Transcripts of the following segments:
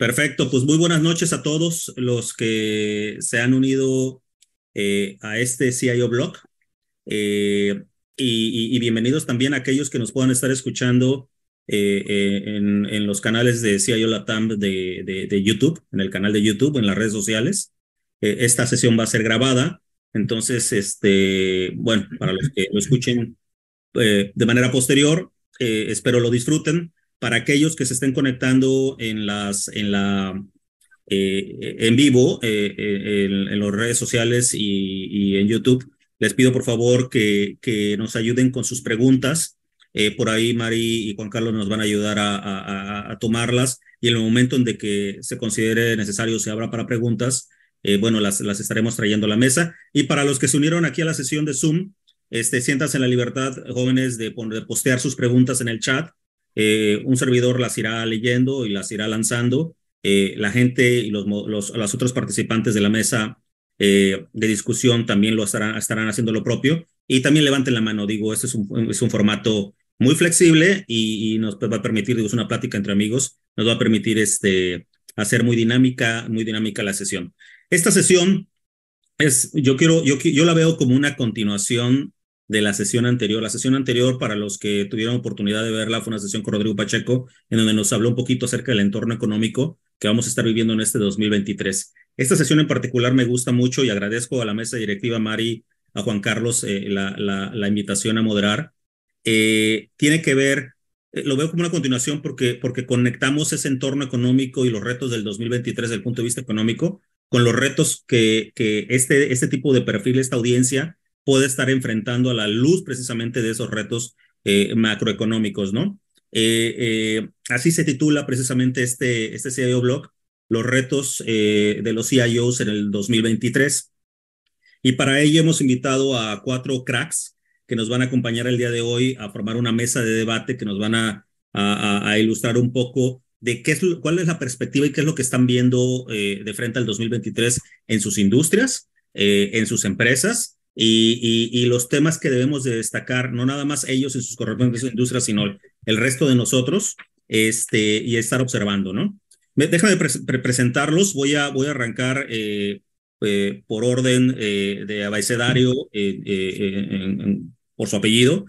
Perfecto, pues muy buenas noches a todos los que se han unido eh, a este CIO Blog. Eh, y, bienvenidos también a aquellos que nos puedan estar escuchando eh, en, los canales de CIO Latam de, de, de, YouTube, en el canal de YouTube, en las redes sociales. esta sesión va a ser grabada, entonces, este, bueno, para los que lo escuchen de manera posterior, espero lo disfruten para aquellos que se estén conectando en las en la eh, en vivo eh, eh, en, las redes sociales y, en YouTube, les pido por favor que, que nos ayuden con sus preguntas. por ahí Mari y Juan Carlos nos van a ayudar a, a, tomarlas y en el momento en que se considere necesario se abra para preguntas, bueno, las, las estaremos trayendo a la mesa. Y para los que se unieron aquí a la sesión de Zoom, este, siéntanse en la libertad, jóvenes, de, de postear sus preguntas en el chat eh, un servidor las irá leyendo y las irá lanzando. Eh, la gente y los, los, otros participantes de la mesa eh, de discusión también lo estarán, estarán haciendo lo propio. Y también levanten la mano, digo, este es un, es un formato muy flexible y, nos va a permitir, digo, es una plática entre amigos, nos va a permitir este, hacer muy dinámica, muy dinámica la sesión. Esta sesión es, yo quiero, yo, yo la veo como una continuación de la sesión anterior. La sesión anterior, para los que tuvieron oportunidad de verla, fue una sesión con Rodrigo Pacheco, en donde nos habló un poquito acerca del entorno económico que vamos a estar viviendo en este 2023. Esta sesión en particular me gusta mucho y agradezco a la mesa directiva, Mari, a Juan Carlos, eh, la, la, invitación a moderar. Eh, tiene que ver, eh, lo veo como una continuación porque, porque conectamos ese entorno económico y los retos del 2023 desde el punto de vista económico con los retos que, que este, este tipo de perfil, esta audiencia, puede estar enfrentando a la luz precisamente de esos retos eh, macroeconómicos, ¿no? Eh, eh, así se titula precisamente este, este CIO Blog, los retos de los CIOs en el 2023. Y para ello hemos invitado a cuatro cracks que nos van a acompañar el día de hoy a formar una mesa de debate que nos van a, a, ilustrar un poco de qué es, cuál es la perspectiva y qué es lo que están viendo de frente al 2023 en sus industrias, en sus empresas y, los temas que debemos de destacar, no nada más ellos en sus correspondientes industrias, sino el resto de nosotros, este, y estar observando, ¿no? Déjame presentarlos, voy a, voy a arrancar eh, eh, por orden eh, de abecedario por su apellido.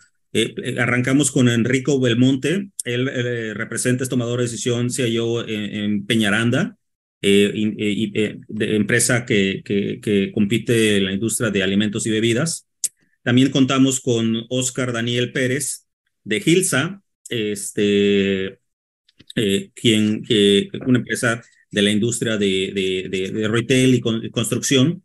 arrancamos con Enrico Belmonte, él representa, es tomador de decisión, yo en Peñaranda, eh, eh, eh, de empresa que, que, compite en la industria de alimentos y bebidas. También contamos con Oscar Daniel Pérez de Gilsa, este, quien, que, una empresa de la industria de, de, de, retail y, construcción,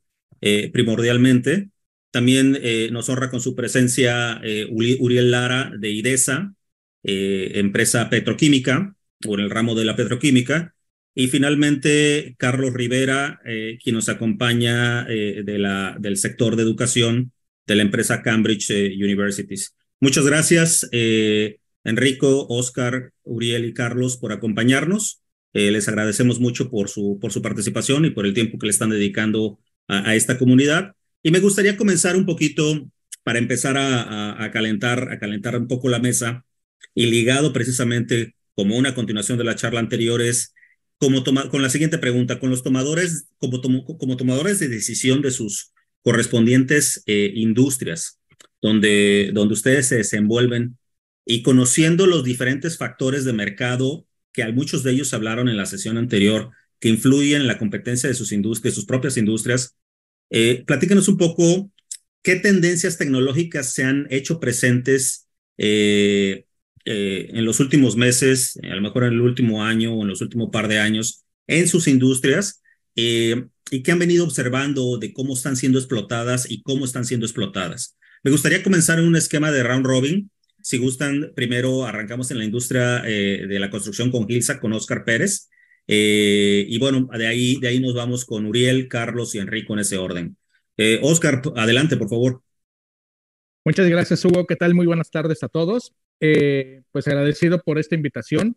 primordialmente. También nos honra con su presencia Uriel Lara de IDESA, empresa petroquímica, en el ramo de la petroquímica, y finalmente, Carlos Rivera, eh, quien nos acompaña eh, del sector de educación de la empresa Cambridge eh, Universities. Muchas gracias, Enrico, Oscar, Uriel y Carlos, por acompañarnos. les agradecemos mucho por su, por su participación y por el tiempo que le están dedicando a, esta comunidad. Y me gustaría comenzar un poquito para empezar a, a, calentar, a calentar un poco la mesa y ligado precisamente como una continuación de la charla anterior es como con la siguiente pregunta, con los tomadores, como tomadores de decisión de sus correspondientes eh, industrias, donde, donde ustedes se desenvuelven y conociendo los diferentes factores de mercado que muchos de ellos hablaron en la sesión anterior, que influyen en la competencia de sus industrias, sus propias industrias, eh, platícanos un poco qué tendencias tecnológicas se han hecho presentes eh, eh, en los últimos meses, a lo mejor en el último año o en los últimos par de años, en sus industrias eh, y que han venido observando de cómo están siendo explotadas y cómo están siendo explotadas. Me gustaría comenzar en un esquema de round robin. Si gustan, primero arrancamos en la industria eh, de la construcción con Gilsa, con Oscar Pérez. y bueno, de ahí, de ahí nos vamos con Uriel, Carlos y Enrico en ese orden. Oscar, adelante, por favor. Muchas gracias, Hugo. ¿Qué tal? Muy buenas tardes a todos. Eh, pues agradecido por esta invitación.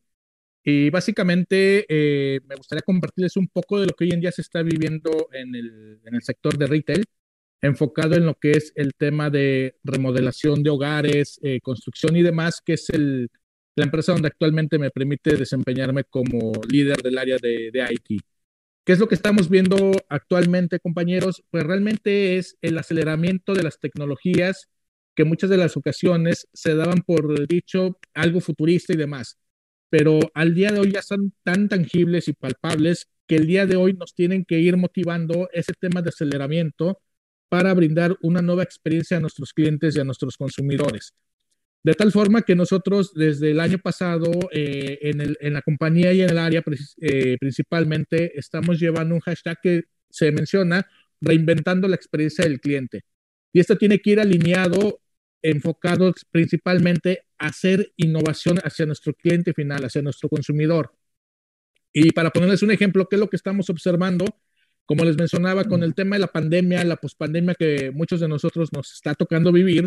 Y básicamente eh, me gustaría compartirles un poco de lo que hoy en día se está viviendo en el, en el sector de retail, enfocado en lo que es el tema de remodelación de hogares, eh, construcción y demás, que es el, la empresa donde actualmente me permite desempeñarme como líder del área de, de IT. ¿Qué es lo que estamos viendo actualmente, compañeros? Pues realmente es el aceleramiento de las tecnologías que muchas de las ocasiones se daban por dicho algo futurista y demás, pero al día de hoy ya son tan tangibles y palpables que el día de hoy nos tienen que ir motivando ese tema de aceleramiento para brindar una nueva experiencia a nuestros clientes y a nuestros consumidores. De tal forma que nosotros desde el año pasado eh, en, la compañía y en el área eh, principalmente estamos llevando un hashtag que se menciona reinventando la experiencia del cliente. Y esto tiene que ir alineado, enfocado principalmente a hacer innovación hacia nuestro cliente final, hacia nuestro consumidor. Y para ponerles un ejemplo, ¿qué es lo que estamos observando? Como les mencionaba, con el tema de la pandemia, la pospandemia que muchos de nosotros nos está tocando vivir,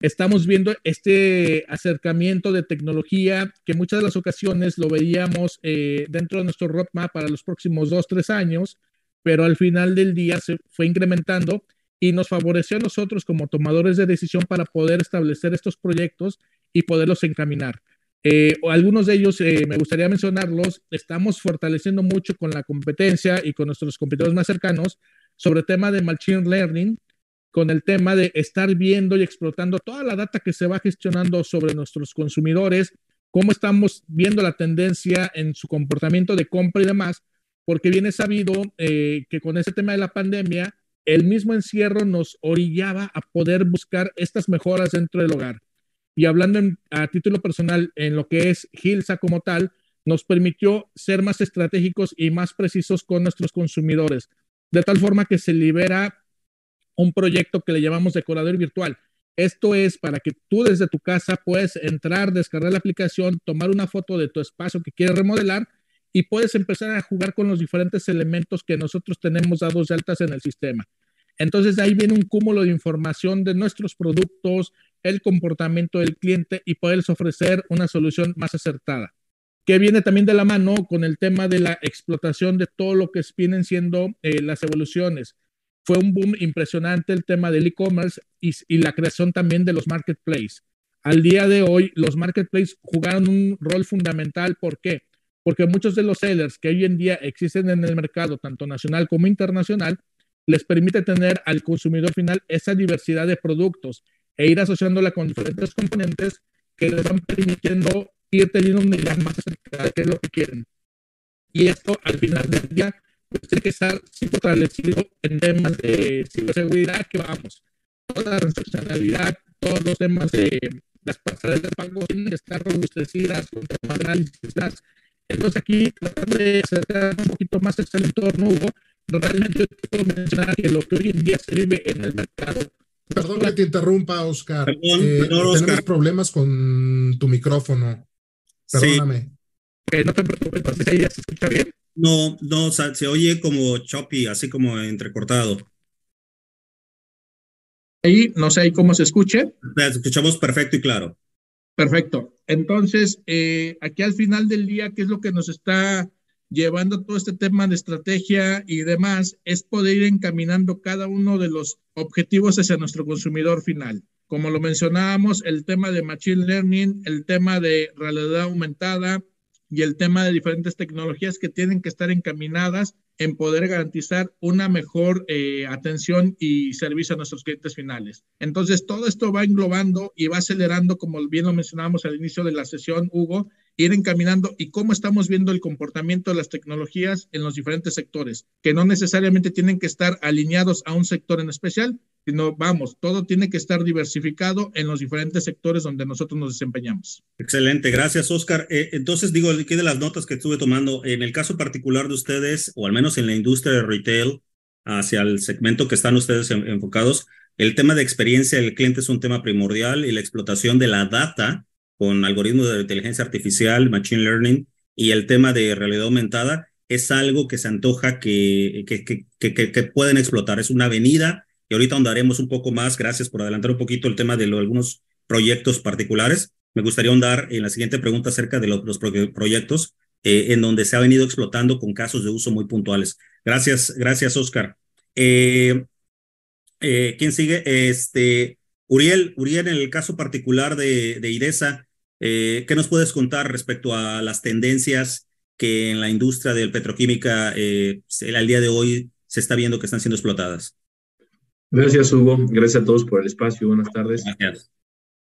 estamos viendo este acercamiento de tecnología que muchas de las ocasiones lo veíamos eh, dentro de nuestro roadmap para los próximos dos, tres años, pero al final del día se fue incrementando y nos favoreció a nosotros como tomadores de decisión para poder establecer estos proyectos y poderlos encaminar. Eh, algunos de ellos eh, me gustaría mencionarlos. Estamos fortaleciendo mucho con la competencia y con nuestros competidores más cercanos sobre el tema de Machine Learning, con el tema de estar viendo y explotando toda la data que se va gestionando sobre nuestros consumidores, cómo estamos viendo la tendencia en su comportamiento de compra y demás, porque viene sabido eh, que con ese tema de la pandemia, el mismo encierro nos orillaba a poder buscar estas mejoras dentro del hogar. Y hablando a título personal en lo que es Gilsa como tal, nos permitió ser más estratégicos y más precisos con nuestros consumidores, de tal forma que se libera un proyecto que le llamamos decorador virtual. Esto es para que tú desde tu casa puedes entrar, descargar la aplicación, tomar una foto de tu espacio que quieres remodelar y puedes empezar a jugar con los diferentes elementos que nosotros tenemos dados de altas en el sistema. Entonces de ahí viene un cúmulo de información de nuestros productos, el comportamiento del cliente y poderles ofrecer una solución más acertada. Que viene también de la mano con el tema de la explotación de todo lo que vienen siendo eh, las evoluciones fue un boom impresionante el tema del e-commerce y, la creación también de los marketplaces. Al día de hoy, los marketplaces jugaron un rol fundamental. ¿Por qué? Porque muchos de los sellers que hoy en día existen en el mercado, tanto nacional como internacional, les permite tener al consumidor final esa diversidad de productos e ir asociándola con diferentes componentes que les van permitiendo ir teniendo un idea más acerca de qué es lo que quieren. Y esto, al final del día, pues tiene que estar fortalecido en temas de ciberseguridad que vamos. Toda la transaccionalidad, todos los temas de las pasarelas de pago tienen que estar robustecidas con temas de análisis. Entonces aquí, tratando de acercar un poquito más este entorno, Hugo, realmente yo puedo mencionar que lo que hoy en día se vive en el mercado. Perdón que te interrumpa, Oscar. Perdón, eh, Oscar. Tenemos problemas con tu micrófono. Perdóname. Sí. no te preocupes, ya se escucha bien. No, no, se oye como choppy, así como entrecortado. Ahí, no sé ahí cómo se escuche. Escuchamos perfecto y claro. Perfecto. Entonces, eh, aquí al final del día, ¿qué es lo que nos está llevando todo este tema de estrategia y demás? Es poder ir encaminando cada uno de los objetivos hacia nuestro consumidor final. Como lo mencionábamos, el tema de Machine Learning, el tema de realidad aumentada, y el tema de diferentes tecnologías que tienen que estar encaminadas en poder garantizar una mejor eh, atención y servicio a nuestros clientes finales. Entonces, todo esto va englobando y va acelerando, como bien lo mencionábamos al inicio de la sesión, Hugo, ir encaminando y cómo estamos viendo el comportamiento de las tecnologías en los diferentes sectores, que no necesariamente tienen que estar alineados a un sector en especial, sino vamos, todo tiene que estar diversificado en los diferentes sectores donde nosotros nos desempeñamos. Excelente, gracias Oscar. Eh, entonces digo, aquí de las notas que estuve tomando, en el caso particular de ustedes, o al menos en la industria de retail, hacia el segmento que están ustedes enfocados, el tema de experiencia del cliente es un tema primordial y la explotación de la data con algoritmos de inteligencia artificial, machine learning y el tema de realidad aumentada es algo que se antoja que, que, que, que pueden explotar. Es una avenida y ahorita ahondaremos un poco más, gracias por adelantar un poquito el tema de algunos proyectos particulares. Me gustaría ahondar en la siguiente pregunta acerca de los, proyectos eh, en donde se ha venido explotando con casos de uso muy puntuales. Gracias, gracias, Oscar. Eh, eh, ¿Quién sigue? Este, Uriel, Uriel, en el caso particular de, de IDESA, ¿Qué nos puedes contar respecto a las tendencias que en la industria del petroquímica al día de hoy se está viendo que están siendo explotadas? Gracias, Hugo. Gracias a todos por el espacio. Buenas tardes. Gracias.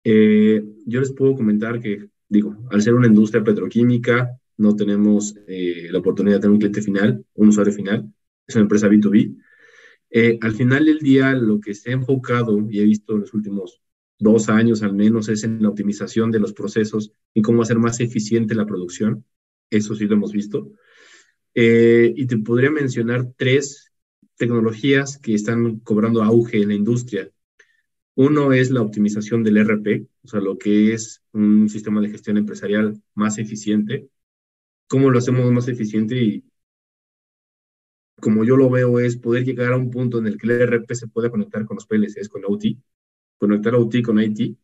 yo les puedo comentar que, digo, al ser una industria petroquímica, no tenemos la oportunidad de tener un cliente final, un usuario final. Es una empresa B2B eh, al final del día, lo que se ha enfocado y he visto en los últimos dos años al menos es en la optimización de los procesos y cómo hacer más eficiente la producción. Eso sí lo hemos visto. Eh, y te podría mencionar tres tecnologías que están cobrando auge en la industria. Uno es la optimización del RP, o sea, lo que es un sistema de gestión empresarial más eficiente. ¿Cómo lo hacemos más eficiente? Y como yo lo veo, es poder llegar a un punto en el que el ERP se pueda conectar con los PLCs, con OT, conectar OT con IT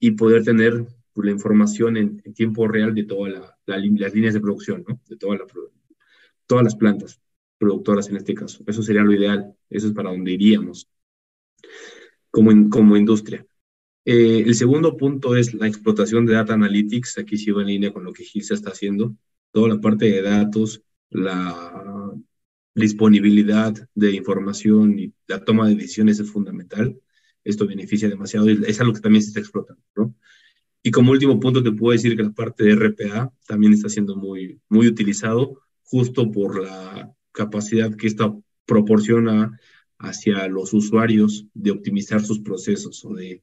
y poder tener la información en, tiempo real de todas las líneas de producción, ¿no? de toda la, todas las plantas productoras en este caso. Eso sería lo ideal, eso es para donde iríamos como, como industria. Eh, el segundo punto es la explotación de data analytics. Aquí va en línea con lo que se está haciendo. Toda la parte de datos, la disponibilidad de información y la toma de decisiones es fundamental. Esto beneficia demasiado y es algo que también se está explotando, ¿no? Y como último punto te puedo decir que la parte de RPA también está siendo muy, muy utilizado justo por la capacidad que esto proporciona hacia los usuarios de optimizar sus procesos o de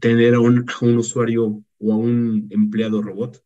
tener a un, a un usuario o a un empleado robot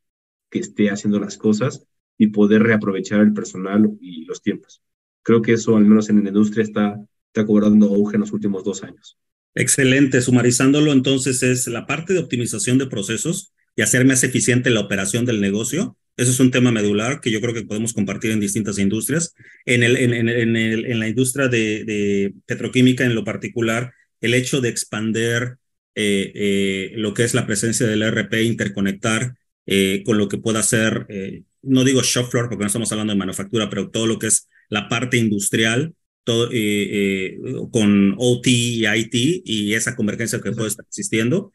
que esté haciendo las cosas y poder reaprovechar el personal y los tiempos. Creo que eso, al menos en la industria, está, está cobrando auge en los últimos dos años. Excelente. Sumarizándolo, entonces, es la parte de optimización de procesos y hacer más eficiente la operación del negocio. Eso es un tema medular que yo creo que podemos compartir en distintas industrias. En, el, en, en, el, en la industria de, de, petroquímica, en lo particular, el hecho de expander eh, eh, lo que es la presencia del ERP, interconectar eh, con lo que pueda ser, eh, no digo shop floor porque no estamos hablando de manufactura, pero todo lo que es la parte industrial todo, eh, eh, con OT y IT y esa convergencia que puede estar existiendo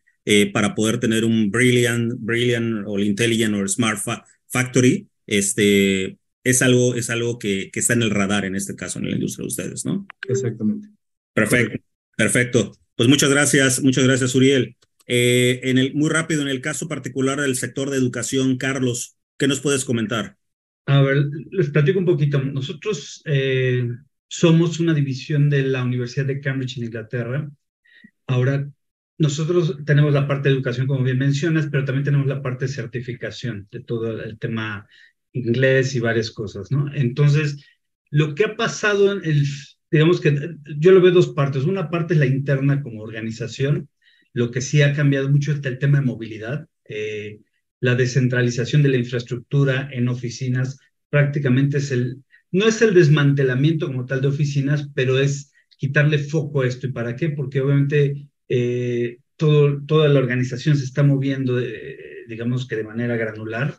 para poder tener un brilliant, brilliant o intelligent o smart factory, este, es algo, es algo que, que, está en el radar en este caso en la industria de ustedes, ¿no? Exactamente. Perfecto, perfecto. Pues muchas gracias, muchas gracias, Uriel. en el, muy rápido, en el caso particular del sector de educación, Carlos, ¿qué nos puedes comentar? A ver, les platico un poquito. Nosotros eh, somos una división de la Universidad de Cambridge en Inglaterra. Ahora, nosotros tenemos la parte de educación, como bien mencionas, pero también tenemos la parte de certificación de todo el tema inglés y varias cosas, ¿no? Entonces, lo que ha pasado, en el, digamos que yo lo veo dos partes. Una parte es la interna como organización. Lo que sí ha cambiado mucho es el tema de movilidad. Eh, la descentralización de la infraestructura en oficinas prácticamente es el, no es el desmantelamiento como tal de oficinas, pero es quitarle foco a esto. ¿Y para qué? Porque obviamente eh, todo, toda la organización se está moviendo, digamos que de manera granular.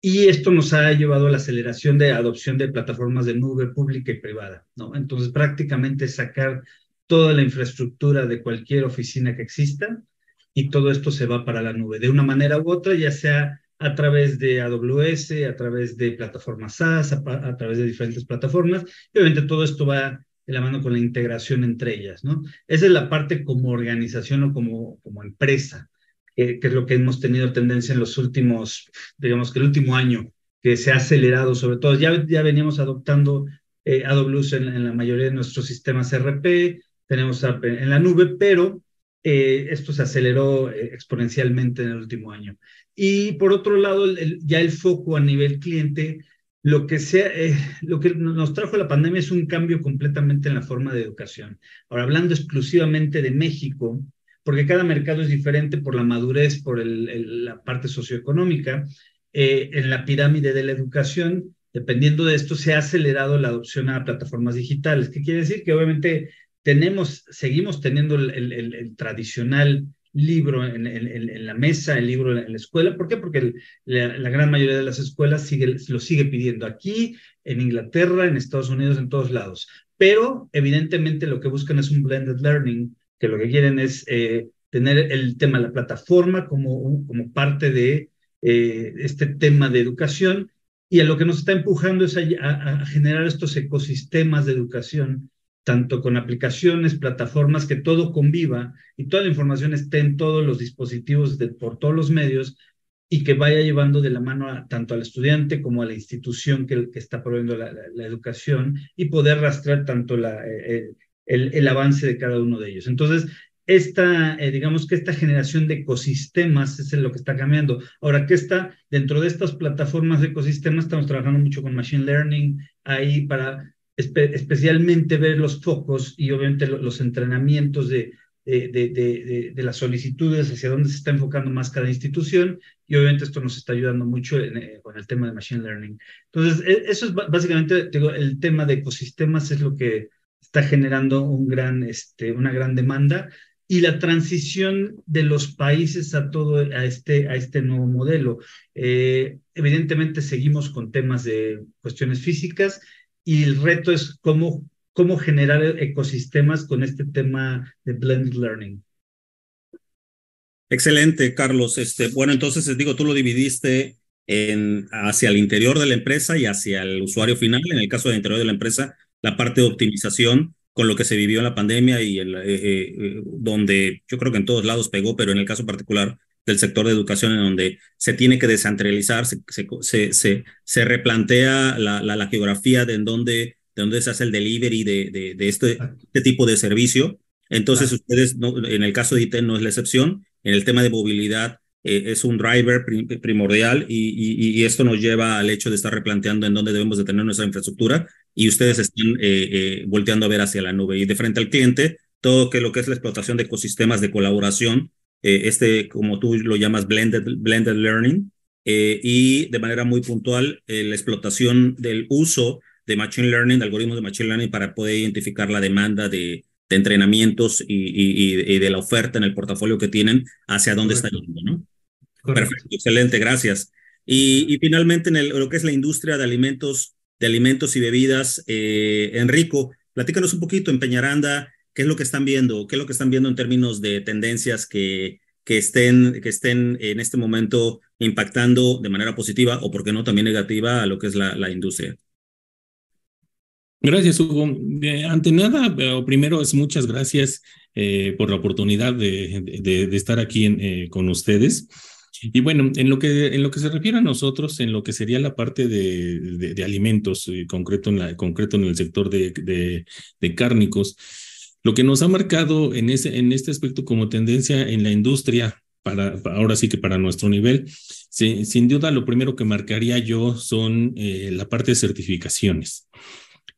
Y esto nos ha llevado a la aceleración de adopción de plataformas de nube pública y privada, ¿no? Entonces, prácticamente sacar toda la infraestructura de cualquier oficina que exista y todo esto se va para la nube de una manera u otra, ya sea a través de AWS, a través de plataformas SaaS, a, través de diferentes plataformas, obviamente todo esto va de la mano con la integración entre ellas, ¿no? Esa es la parte como organización o como, como empresa, que, es lo que hemos tenido tendencia en los últimos, digamos que el último año, que se ha acelerado sobre todo. Ya, ya veníamos adoptando eh, AWS en, en, la mayoría de nuestros sistemas RP, tenemos en la nube, pero eh, esto se aceleró eh, exponencialmente en el último año. Y por otro lado, ya el foco a nivel cliente, lo que, sea, eh, lo que nos trajo la pandemia es un cambio completamente en la forma de educación. Ahora, hablando exclusivamente de México, porque cada mercado es diferente por la madurez, por el, la parte socioeconómica, en la pirámide de la educación, dependiendo de esto, se ha acelerado la adopción a plataformas digitales. ¿Qué quiere decir? Que obviamente tenemos, seguimos teniendo el, tradicional libro en, la mesa, el libro en la escuela. ¿Por qué? Porque la, gran mayoría de las escuelas sigue, lo sigue pidiendo aquí, en Inglaterra, en Estados Unidos, en todos lados. Pero evidentemente lo que buscan es un blended learning, que lo que quieren es eh, tener el tema de la plataforma como, parte de eh, este tema de educación y a lo que nos está empujando es a, generar estos ecosistemas de educación, tanto con aplicaciones, plataformas, que todo conviva y toda la información esté en todos los dispositivos por todos los medios y que vaya llevando de la mano tanto al estudiante como a la institución que, está proveyendo la, educación y poder rastrear tanto la, eh, el, el, avance de cada uno de ellos. Entonces, esta, eh, digamos que esta generación de ecosistemas es lo que está cambiando. Ahora, ¿qué está dentro de estas plataformas de ecosistemas? Estamos trabajando mucho con Machine Learning ahí para especialmente ver los focos y obviamente los entrenamientos de, de, de, de, las solicitudes, hacia dónde se está enfocando más cada institución, y obviamente esto nos está ayudando mucho eh, con el tema de Machine Learning. Entonces, e, eso es básicamente, digo, el tema de ecosistemas es lo que está generando un gran, este, una gran demanda y la transición de los países a todo a este, a este nuevo modelo. Eh, evidentemente seguimos con temas de cuestiones físicas y el reto es cómo, cómo generar ecosistemas con este tema de blended learning. Excelente, Carlos. Este, bueno, entonces digo, tú lo dividiste en, hacia el interior de la empresa y hacia el usuario final. En el caso del interior de la empresa, la parte de optimización con lo que se vivió en la pandemia y el, eh, eh, donde yo creo que en todos lados pegó, pero en el caso particular del sector de educación, en donde se tiene que descentralizar, se, se, se, se replantea la, la, geografía de en dónde, de dónde se hace el delivery de, de, de este, este, tipo de servicio. Entonces, ustedes, no, en el caso de IT no es la excepción. En el tema de movilidad, eh, es un driver primordial y, y, y, esto nos lleva al hecho de estar replanteando en dónde debemos de tener nuestra infraestructura y ustedes están eh, eh, volteando a ver hacia la nube y de frente al cliente todo que lo que es la explotación de ecosistemas de colaboración, este como tú lo llamas blended, blended learning y de manera muy puntual la explotación del uso de machine learning, de algoritmos de machine learning para poder identificar la demanda de, de entrenamientos y, y, y, de la oferta en el portafolio que tienen hacia dónde está yendo, ¿no? Perfecto, excelente, gracias. Y, y finalmente, en el, lo que es la industria de alimentos, de alimentos y bebidas, eh, Enrico, platícanos un poquito en Peñaranda, qué es lo que están viendo, qué es lo que están viendo en términos de tendencias que, que, estén, que estén en este momento impactando de manera positiva o, por qué no, también negativa a lo que es la, la industria. Gracias, Hugo. ante nada, primero es muchas gracias eh, por la oportunidad de, de, de estar aquí en, eh, con ustedes. Y bueno, en lo que, en lo que se refiere a nosotros, en lo que sería la parte de, de, alimentos, eh, concreto, en la, concreto en el sector de cárnicos, lo que nos ha marcado en, ese, en este aspecto como tendencia en la industria, para, ahora sí que para nuestro nivel, sin duda lo primero que marcaría yo son eh, la parte de certificaciones.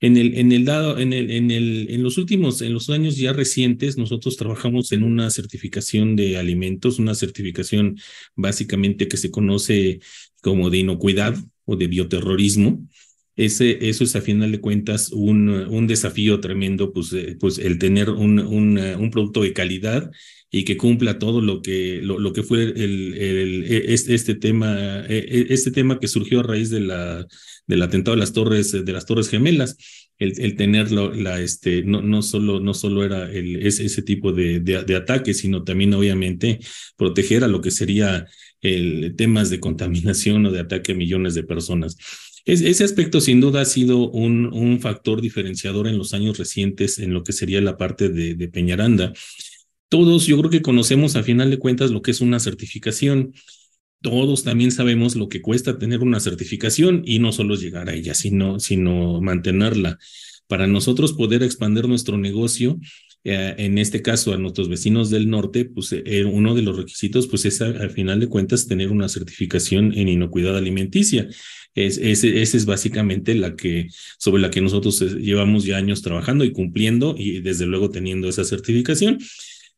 En el, en el dado, en el, en el, en los últimos, en los años ya recientes, nosotros trabajamos en una certificación de alimentos, una certificación básicamente que se conoce como de inocuidad o de bioterrorismo. Ese, eso es a final de cuentas un, un desafío tremendo, pues, eh, pues el tener un, un, un producto de calidad y que cumpla todo lo que, lo, lo que fue el, el, este, este, tema, e, e, este tema que surgió a raíz de la, del atentado de las torres, de las torres gemelas. El, el tenerlo, la, este, no, no solo, no solo era el, ese, tipo de, de, de ataque, sino también obviamente proteger a lo que sería el temas de contaminación o de ataque a millones de personas. Es, ese aspecto sin duda ha sido un, un factor diferenciador en los años recientes en lo que sería la parte de, Peñaranda todos yo creo que conocemos a final de cuentas lo que es una certificación. Todos también sabemos lo que cuesta tener una certificación y no solo llegar a ella, sino, sino mantenerla. Para nosotros poder expandir nuestro negocio, eh, en este caso a nuestros vecinos del norte, pues eh, uno de los requisitos pues es al final de cuentas tener una certificación en inocuidad alimenticia. Es, ese es básicamente la que, sobre la que nosotros eh, llevamos ya años trabajando y cumpliendo y desde luego teniendo esa certificación.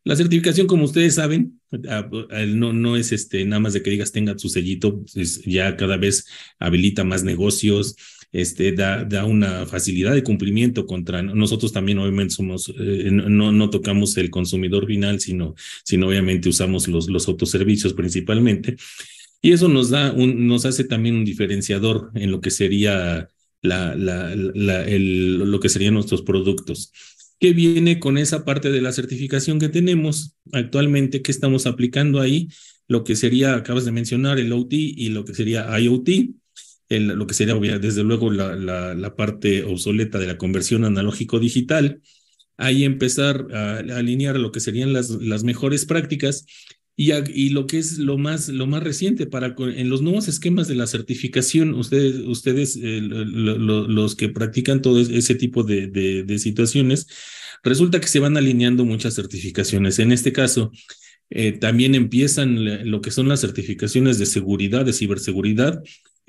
La certificación, como ustedes saben, ah, no, no es este, nada más de que digas tenga su sellito, ya cada vez habilita más negocios, este, da, da una facilidad de cumplimiento contra nosotros también obviamente somos, eh, no, no tocamos el consumidor final, sino, sino obviamente usamos los, los autoservicios principalmente. Y eso nos da nos hace también un diferenciador en lo que sería la, el, lo que serían nuestros productos. que viene con esa parte de la certificación que tenemos actualmente, que estamos aplicando ahí, lo que sería, acabas de mencionar, el OT y lo que sería IoT, lo que sería desde luego la, la, parte obsoleta de la conversión analógico-digital, ahí empezar a, alinear lo que serían las, las mejores prácticas y, lo que es lo más, lo más reciente para en los nuevos esquemas de la certificación, ustedes, ustedes eh, los que practican todo ese tipo de, de, de, situaciones, resulta que se van alineando muchas certificaciones. En este caso, eh, también empiezan lo que son las certificaciones de seguridad, de ciberseguridad,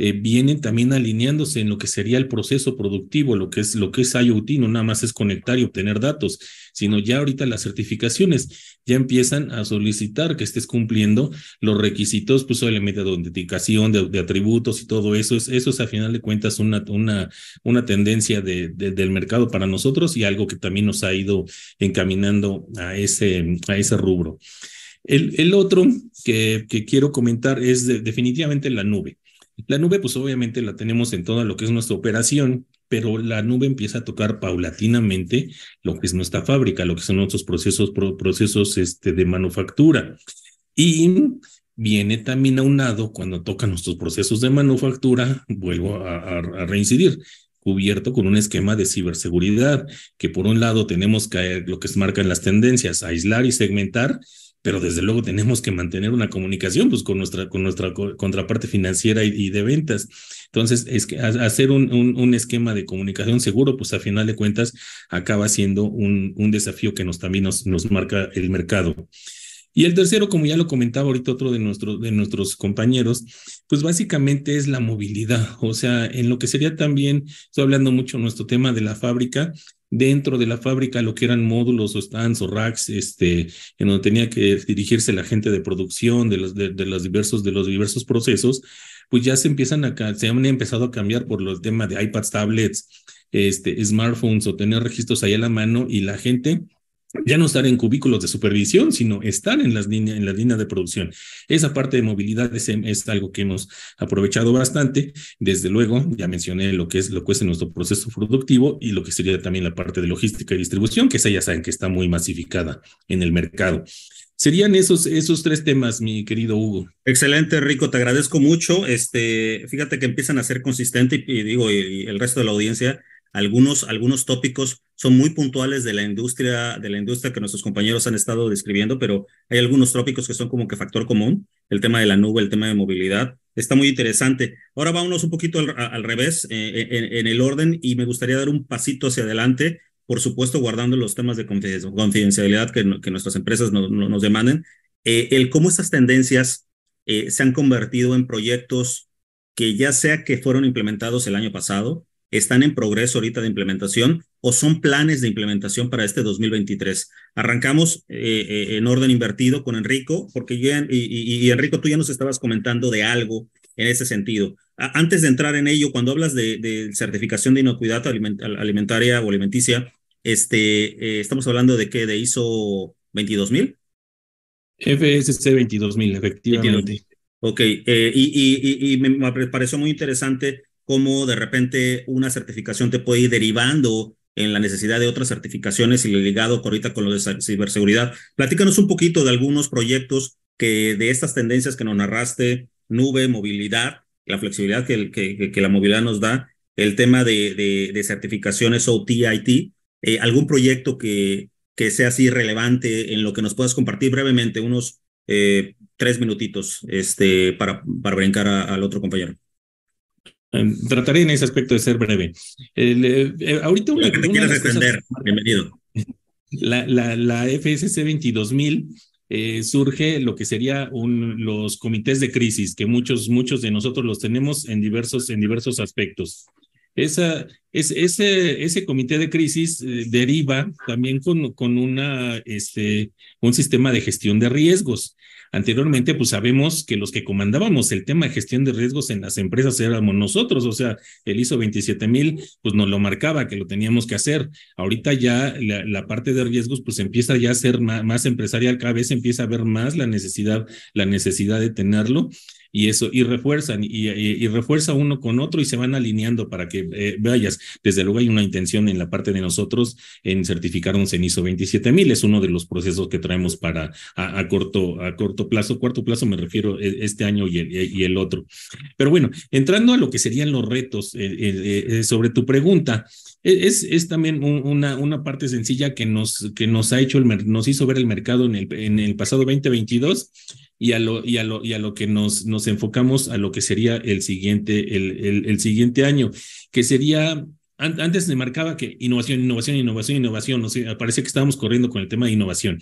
eh, vienen también alineándose en lo que sería el proceso productivo, lo que es lo que es IoT, no nada más es conectar y obtener datos, sino ya ahorita las certificaciones ya empiezan a solicitar que estés cumpliendo los requisitos, pues obviamente de autenticación, de, de, atributos y todo eso. Es, eso es a final de cuentas una, una, una tendencia de, de, del mercado para nosotros y algo que también nos ha ido encaminando a ese, a ese rubro. El, el otro que, que quiero comentar es definitivamente la nube. La nube, pues obviamente la tenemos en toda lo que es nuestra operación, pero la nube empieza a tocar paulatinamente lo que es nuestra fábrica, lo que son nuestros procesos, procesos este, de manufactura. Y viene también aunado cuando tocan nuestros procesos de manufactura, vuelvo a, reincidir, cubierto con un esquema de ciberseguridad, que por un lado tenemos que lo que marcan las tendencias, aislar y segmentar, pero desde luego tenemos que mantener una comunicación pues, con, nuestra, con nuestra contraparte financiera y, de ventas. Entonces, es que hacer un, un, un, esquema de comunicación seguro, pues a final de cuentas acaba siendo un, un desafío que nos, también nos, nos marca el mercado. Y el tercero, como ya lo comentaba ahorita otro de, nuestros de nuestros compañeros, pues básicamente es la movilidad. O sea, en lo que sería también, estoy hablando mucho nuestro tema de la fábrica, dentro de la fábrica lo que eran módulos o stands o racks, este, en donde tenía que dirigirse la gente de producción de los, de, los diversos, de los diversos procesos, pues ya se empiezan a, se han empezado a cambiar por los temas de iPads, tablets, este, smartphones o tener registros ahí a la mano y la gente ya no estar en cubículos de supervisión, sino estar en las líneas, en la línea de producción. Esa parte de movilidad es, algo que hemos aprovechado bastante. Desde luego, ya mencioné lo que es lo que es nuestro proceso productivo y lo que sería también la parte de logística y distribución, que esa ya saben que está muy masificada en el mercado. Serían esos, esos tres temas, mi querido Hugo. Excelente, Rico, te agradezco mucho. Este, fíjate que empiezan a ser consistentes y, digo, y el resto de la audiencia algunos, algunos tópicos son muy puntuales de la industria, de la industria que nuestros compañeros han estado describiendo, pero hay algunos tópicos que son como que factor común, el tema de la nube, el tema de movilidad. Está muy interesante. Ahora vámonos un poquito al, al revés, eh, en, en, el orden, y me gustaría dar un pasito hacia adelante, por supuesto, guardando los temas de confidencialidad que, que nuestras empresas no, no, nos demanden, eh, el cómo estas tendencias eh, se han convertido en proyectos que ya sea que fueron implementados el año pasado, están en progreso ahorita de implementación o son planes de implementación para este 2023. Arrancamos eh, eh, en orden invertido con Enrico, porque ya, y, y, y, Enrico, tú ya nos estabas comentando de algo en ese sentido. A, antes de entrar en ello, cuando hablas de, de certificación de inocuidad aliment, alimentaria o alimenticia, este, eh, estamos hablando de qué, de ISO 22000? FSC 22000, efectivamente. Ok, eh, y, y, y, me pareció muy interesante cómo de repente una certificación te puede ir derivando en la necesidad de otras certificaciones y ligado ahorita con lo de ciberseguridad. Platícanos un poquito de algunos proyectos que de estas tendencias que nos narraste, nube, movilidad, la flexibilidad que, que, que la movilidad nos da, el tema de, de, de certificaciones OT, IT, eh, algún proyecto que, que sea así relevante en lo que nos puedas compartir brevemente, unos eh, tres minutitos este, para, para brincar al otro compañero. Em, trataré en ese aspecto de ser breve. El, eh, eh, ahorita una, que te quieras defender, bienvenido. La, la, la FSC 22000 eh, surge lo que sería un, los comités de crisis, que muchos, muchos de nosotros los tenemos en diversos, en diversos aspectos. Esa, es, ese, ese comité de crisis eh, deriva también con, con una, este, un sistema de gestión de riesgos. Anteriormente, pues sabemos que los que comandábamos el tema de gestión de riesgos en las empresas éramos nosotros, o sea, el ISO 27000, pues nos lo marcaba que lo teníamos que hacer. Ahorita ya la, parte de riesgos, pues empieza ya a ser más, más, empresarial, cada vez empieza a ver más la necesidad, la necesidad de tenerlo. Y eso, y refuerzan, y, refuerza uno con otro y se van alineando para que eh, vayas. Desde luego hay una intención en la parte de nosotros en certificar un cenizo 27000, es uno de los procesos que traemos para a, corto, a corto plazo, cuarto plazo me refiero e, este año y el, y el otro. Pero bueno, entrando a lo que serían los retos, eh, eh, sobre tu pregunta, e, es, es también una, una parte sencilla que nos, que nos ha hecho, el, nos hizo ver el mercado en el, en el pasado 2022 y a lo, y a lo, y a lo que nos, nos enfocamos a lo que sería el siguiente, el, el, el siguiente año, que sería antes se marcaba que innovación, innovación, innovación, innovación. O sea, parece que estábamos corriendo con el tema de innovación.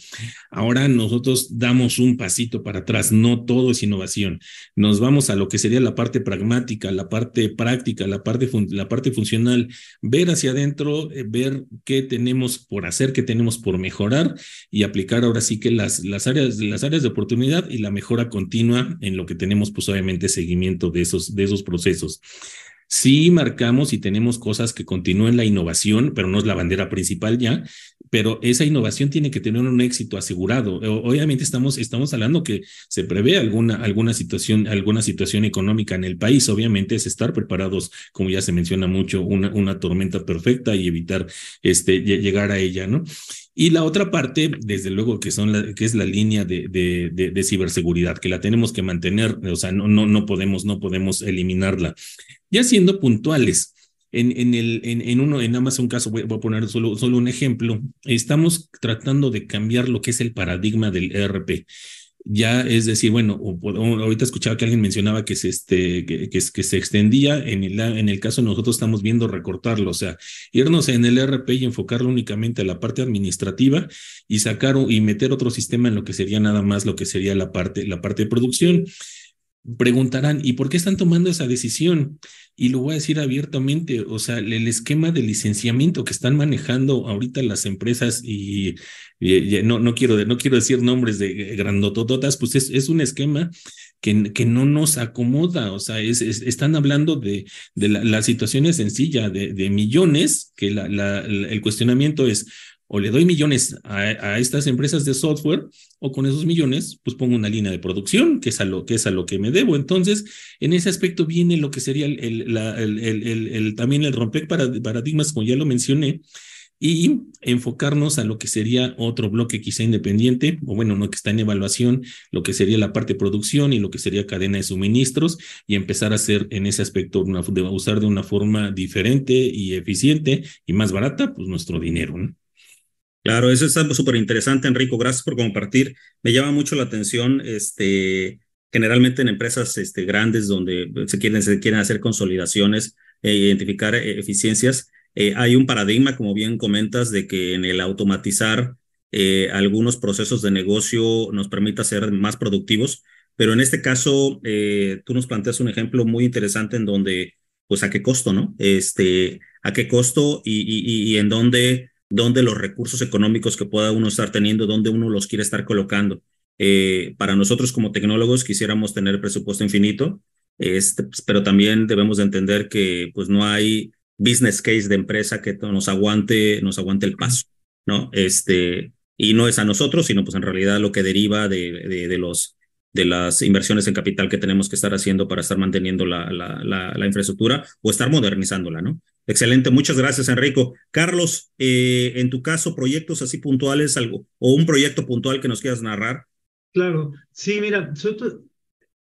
Ahora nosotros damos un pasito para atrás. No todo es innovación. Nos vamos a lo que sería la parte pragmática, la parte práctica, la parte, la parte funcional. Ver hacia adentro, eh, ver qué tenemos por hacer, qué tenemos por mejorar y aplicar ahora sí que las, las, áreas, las áreas de oportunidad y la mejora continua en lo que tenemos, pues obviamente, seguimiento de esos, de esos procesos. Sí marcamos y tenemos cosas que continúen la innovación, pero no es la bandera principal ya, pero esa innovación tiene que tener un éxito asegurado. Obviamente estamos, estamos hablando que se prevé alguna, alguna, situación, alguna situación económica en el país. Obviamente es estar preparados, como ya se menciona mucho, una, una tormenta perfecta y evitar este, llegar a ella, ¿no? Y la otra parte, desde luego, que, son que es la línea de, de, de, ciberseguridad, que la tenemos que mantener, o sea, no, no, no, podemos, no podemos eliminarla. Ya siendo puntuales, en, en, el, en, en uno, en un caso, voy, a poner solo, solo un ejemplo, estamos tratando de cambiar lo que es el paradigma del ERP ya es decir, bueno, ahorita escuchaba que alguien mencionaba que se, este, que, que, se extendía, en el, en el caso nosotros estamos viendo recortarlo, o sea, irnos en el RP y enfocarlo únicamente a la parte administrativa y sacar y meter otro sistema en lo que sería nada más lo que sería la parte, la parte de producción preguntarán, ¿y por qué están tomando esa decisión? Y lo voy a decir abiertamente, o sea, el esquema de licenciamiento que están manejando ahorita las empresas y, no, no, quiero, no quiero decir nombres de grandotototas, pues es, es un esquema que, que, no nos acomoda, o sea, es, están hablando de, de la, situación sencilla de, millones, que el cuestionamiento es, o le doy millones a, estas empresas de software o con esos millones pues pongo una línea de producción que es a lo que es a lo que me debo entonces en ese aspecto viene lo que sería el, el, el, también el romper paradigmas como ya lo mencioné y enfocarnos a lo que sería otro bloque quizá independiente, o bueno, no que está en evaluación, lo que sería la parte de producción y lo que sería cadena de suministros, y empezar a hacer en ese aspecto, una, de usar de una forma diferente y eficiente y más barata, pues nuestro dinero. ¿no? Claro, eso está súper interesante, Enrico. Gracias por compartir. Me llama mucho la atención, este, generalmente en empresas este, grandes donde se quieren, se quieren hacer consolidaciones e identificar eh, eficiencias. Eh, hay un paradigma, como bien comentas, de que en el automatizar eh, algunos procesos de negocio nos permita ser más productivos, pero en este caso tú nos planteas un ejemplo muy interesante en donde, pues, a qué costo, ¿no? Este, a qué costo y, y, y en dónde dónde los recursos económicos que pueda uno estar teniendo, dónde uno los quiere estar colocando. Eh, para nosotros como tecnólogos quisiéramos tener presupuesto infinito, este, pues, pero también debemos de entender que pues no hay business case de empresa que nos aguante, nos aguante el paso, ¿no? Este, y no es a nosotros, sino pues en realidad lo que deriva de, de, de los de las inversiones en capital que tenemos que estar haciendo para estar manteniendo la, infraestructura o estar modernizándola, ¿no? Excelente, muchas gracias, Enrico. Carlos, eh, en tu caso, proyectos así puntuales, algo, o un proyecto puntual que nos quieras narrar. Claro, sí, mira,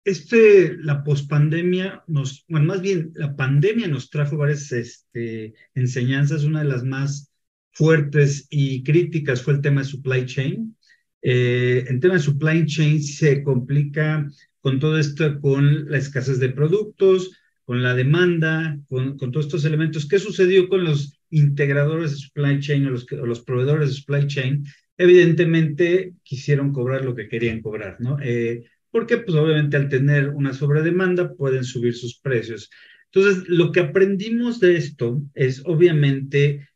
este, la pospandemia nos, bueno, más bien la pandemia nos trajo varias este, enseñanzas. Una de las más fuertes y críticas fue el tema de supply chain. Eh, el tema de supply chain se complica con todo esto, con la escasez de productos, con la demanda, con, todos estos elementos. ¿Qué sucedió con los integradores de supply chain o los, los proveedores de supply chain? Evidentemente quisieron cobrar lo que querían cobrar, ¿no? Eh, porque pues obviamente al tener una sobredemanda pueden subir sus precios. Entonces, lo que aprendimos de esto es obviamente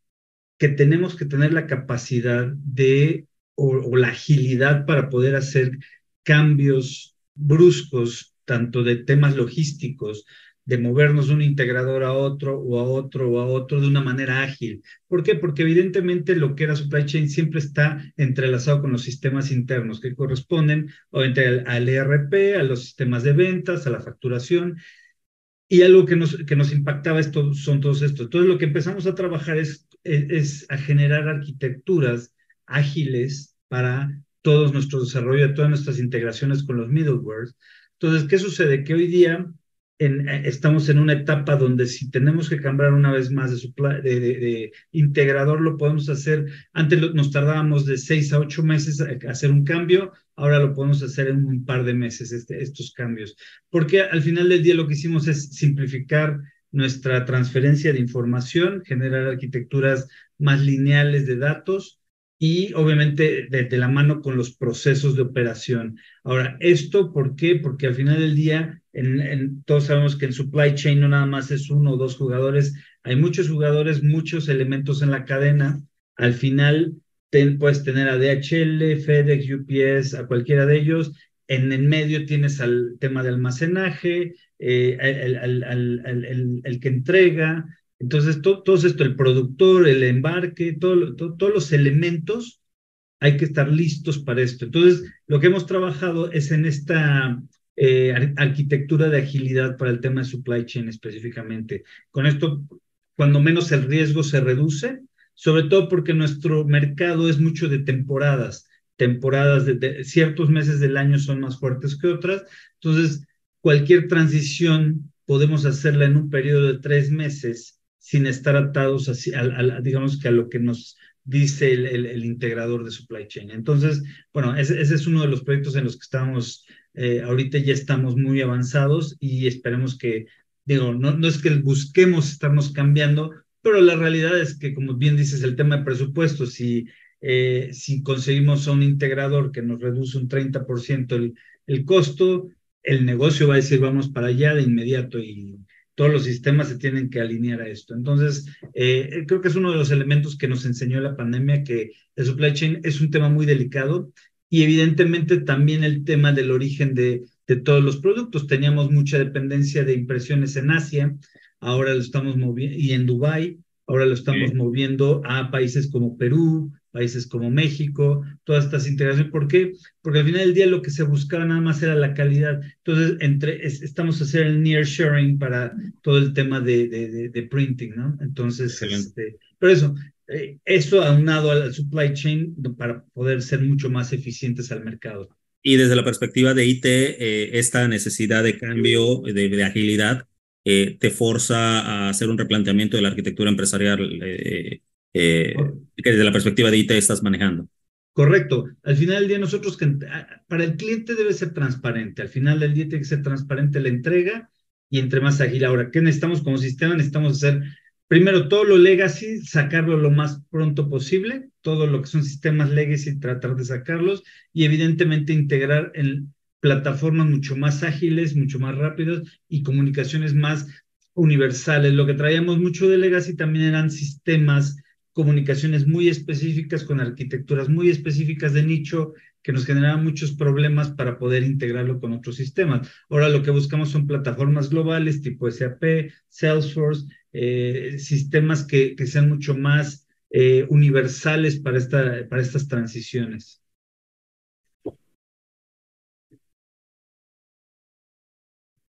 que tenemos que tener la capacidad de o, la agilidad para poder hacer cambios bruscos, tanto de temas logísticos de movernos de un integrador a otro o a otro o a otro de una manera ágil. ¿Por qué? Porque evidentemente lo que era supply chain siempre está entrelazado con los sistemas internos que corresponden obviamente al, al ERP, a los sistemas de ventas, a la facturación. Y algo que nos, que nos impactaba esto, son todos estos. Entonces lo que empezamos a trabajar es, es a generar arquitecturas ágiles para todos nuestro desarrollo, todas nuestras integraciones con los middlewares. Entonces, ¿qué sucede? Que hoy día eh, estamos en una etapa donde si tenemos que cambiar una vez más de, integrador, lo podemos hacer. Antes nos tardábamos de seis a ocho meses hacer un cambio, ahora lo podemos hacer en un par de meses, este, estos cambios. Porque al final del día lo que hicimos es simplificar nuestra transferencia de información, generar arquitecturas más lineales de datos y obviamente de, la mano con los procesos de operación. Ahora, ¿esto por qué? Porque al final del día, en, todos sabemos que en supply chain no nada más es uno o dos jugadores, hay muchos jugadores, muchos elementos en la cadena. Al final, puedes tener a DHL, FedEx, UPS, a cualquiera de ellos. En el medio tienes al tema de almacenaje, eh, el que entrega, entonces, todo, esto, el productor, el embarque, todo, todos los elementos, hay que estar listos para esto. Entonces, lo que hemos trabajado es en esta eh, arquitectura de agilidad para el tema de supply chain específicamente. Con esto, cuando menos el riesgo se reduce, sobre todo porque nuestro mercado es mucho de temporadas. Temporadas de ciertos meses del año son más fuertes que otras. Entonces, cualquier transición podemos hacerla en un periodo de tres meses sin estar atados así, a, digamos que a lo que nos dice el, el, integrador de supply chain. Entonces, bueno, ese, ese, es uno de los proyectos en los que estamos, eh, ahorita ya estamos muy avanzados y esperemos que, digo, no, no es que busquemos estarnos cambiando, pero la realidad es que, como bien dices, el tema de presupuesto, si, eh, si conseguimos a un integrador que nos reduce un 30% el, el costo, el negocio va a decir, vamos para allá de inmediato y todos los sistemas se tienen que alinear a esto. Entonces, eh, creo que es uno de los elementos que nos enseñó la pandemia, que el supply chain es un tema muy delicado y evidentemente también el tema del origen de, de todos los productos. Teníamos mucha dependencia de impresiones en Asia, ahora lo estamos moviendo, y en Dubái, ahora lo estamos moviendo a países como Perú, países como México, todas estas integraciones. ¿Por qué? Porque al final del día lo que se buscaba nada más era la calidad. Entonces, entre, estamos a hacer el near sharing para todo el tema de, de, de, printing, ¿no? Entonces, este, pero eso, eh, eso aunado al supply chain para poder ser mucho más eficientes al mercado. Y desde la perspectiva de IT, eh, esta necesidad de cambio, de, de agilidad, eh, te forza a hacer un replanteamiento de la arquitectura empresarial eh, que desde la perspectiva de IT estás manejando. Correcto. Al final del día nosotros, para el cliente debe ser transparente. Al final del día tiene que ser transparente la entrega y entre más ágil. Ahora, ¿qué necesitamos como sistema? Necesitamos hacer primero todo lo legacy, sacarlo lo más pronto posible, todo lo que son sistemas legacy, tratar de sacarlos y evidentemente integrar en plataformas mucho más ágiles, mucho más rápidas y comunicaciones más universales. Lo que traíamos mucho de legacy también eran sistemas comunicaciones muy específicas con arquitecturas muy específicas de nicho que nos generaban muchos problemas para poder integrarlo con otros sistemas. Ahora lo que buscamos son plataformas globales tipo SAP, Salesforce, eh, sistemas que, sean mucho más eh, universales para estas transiciones.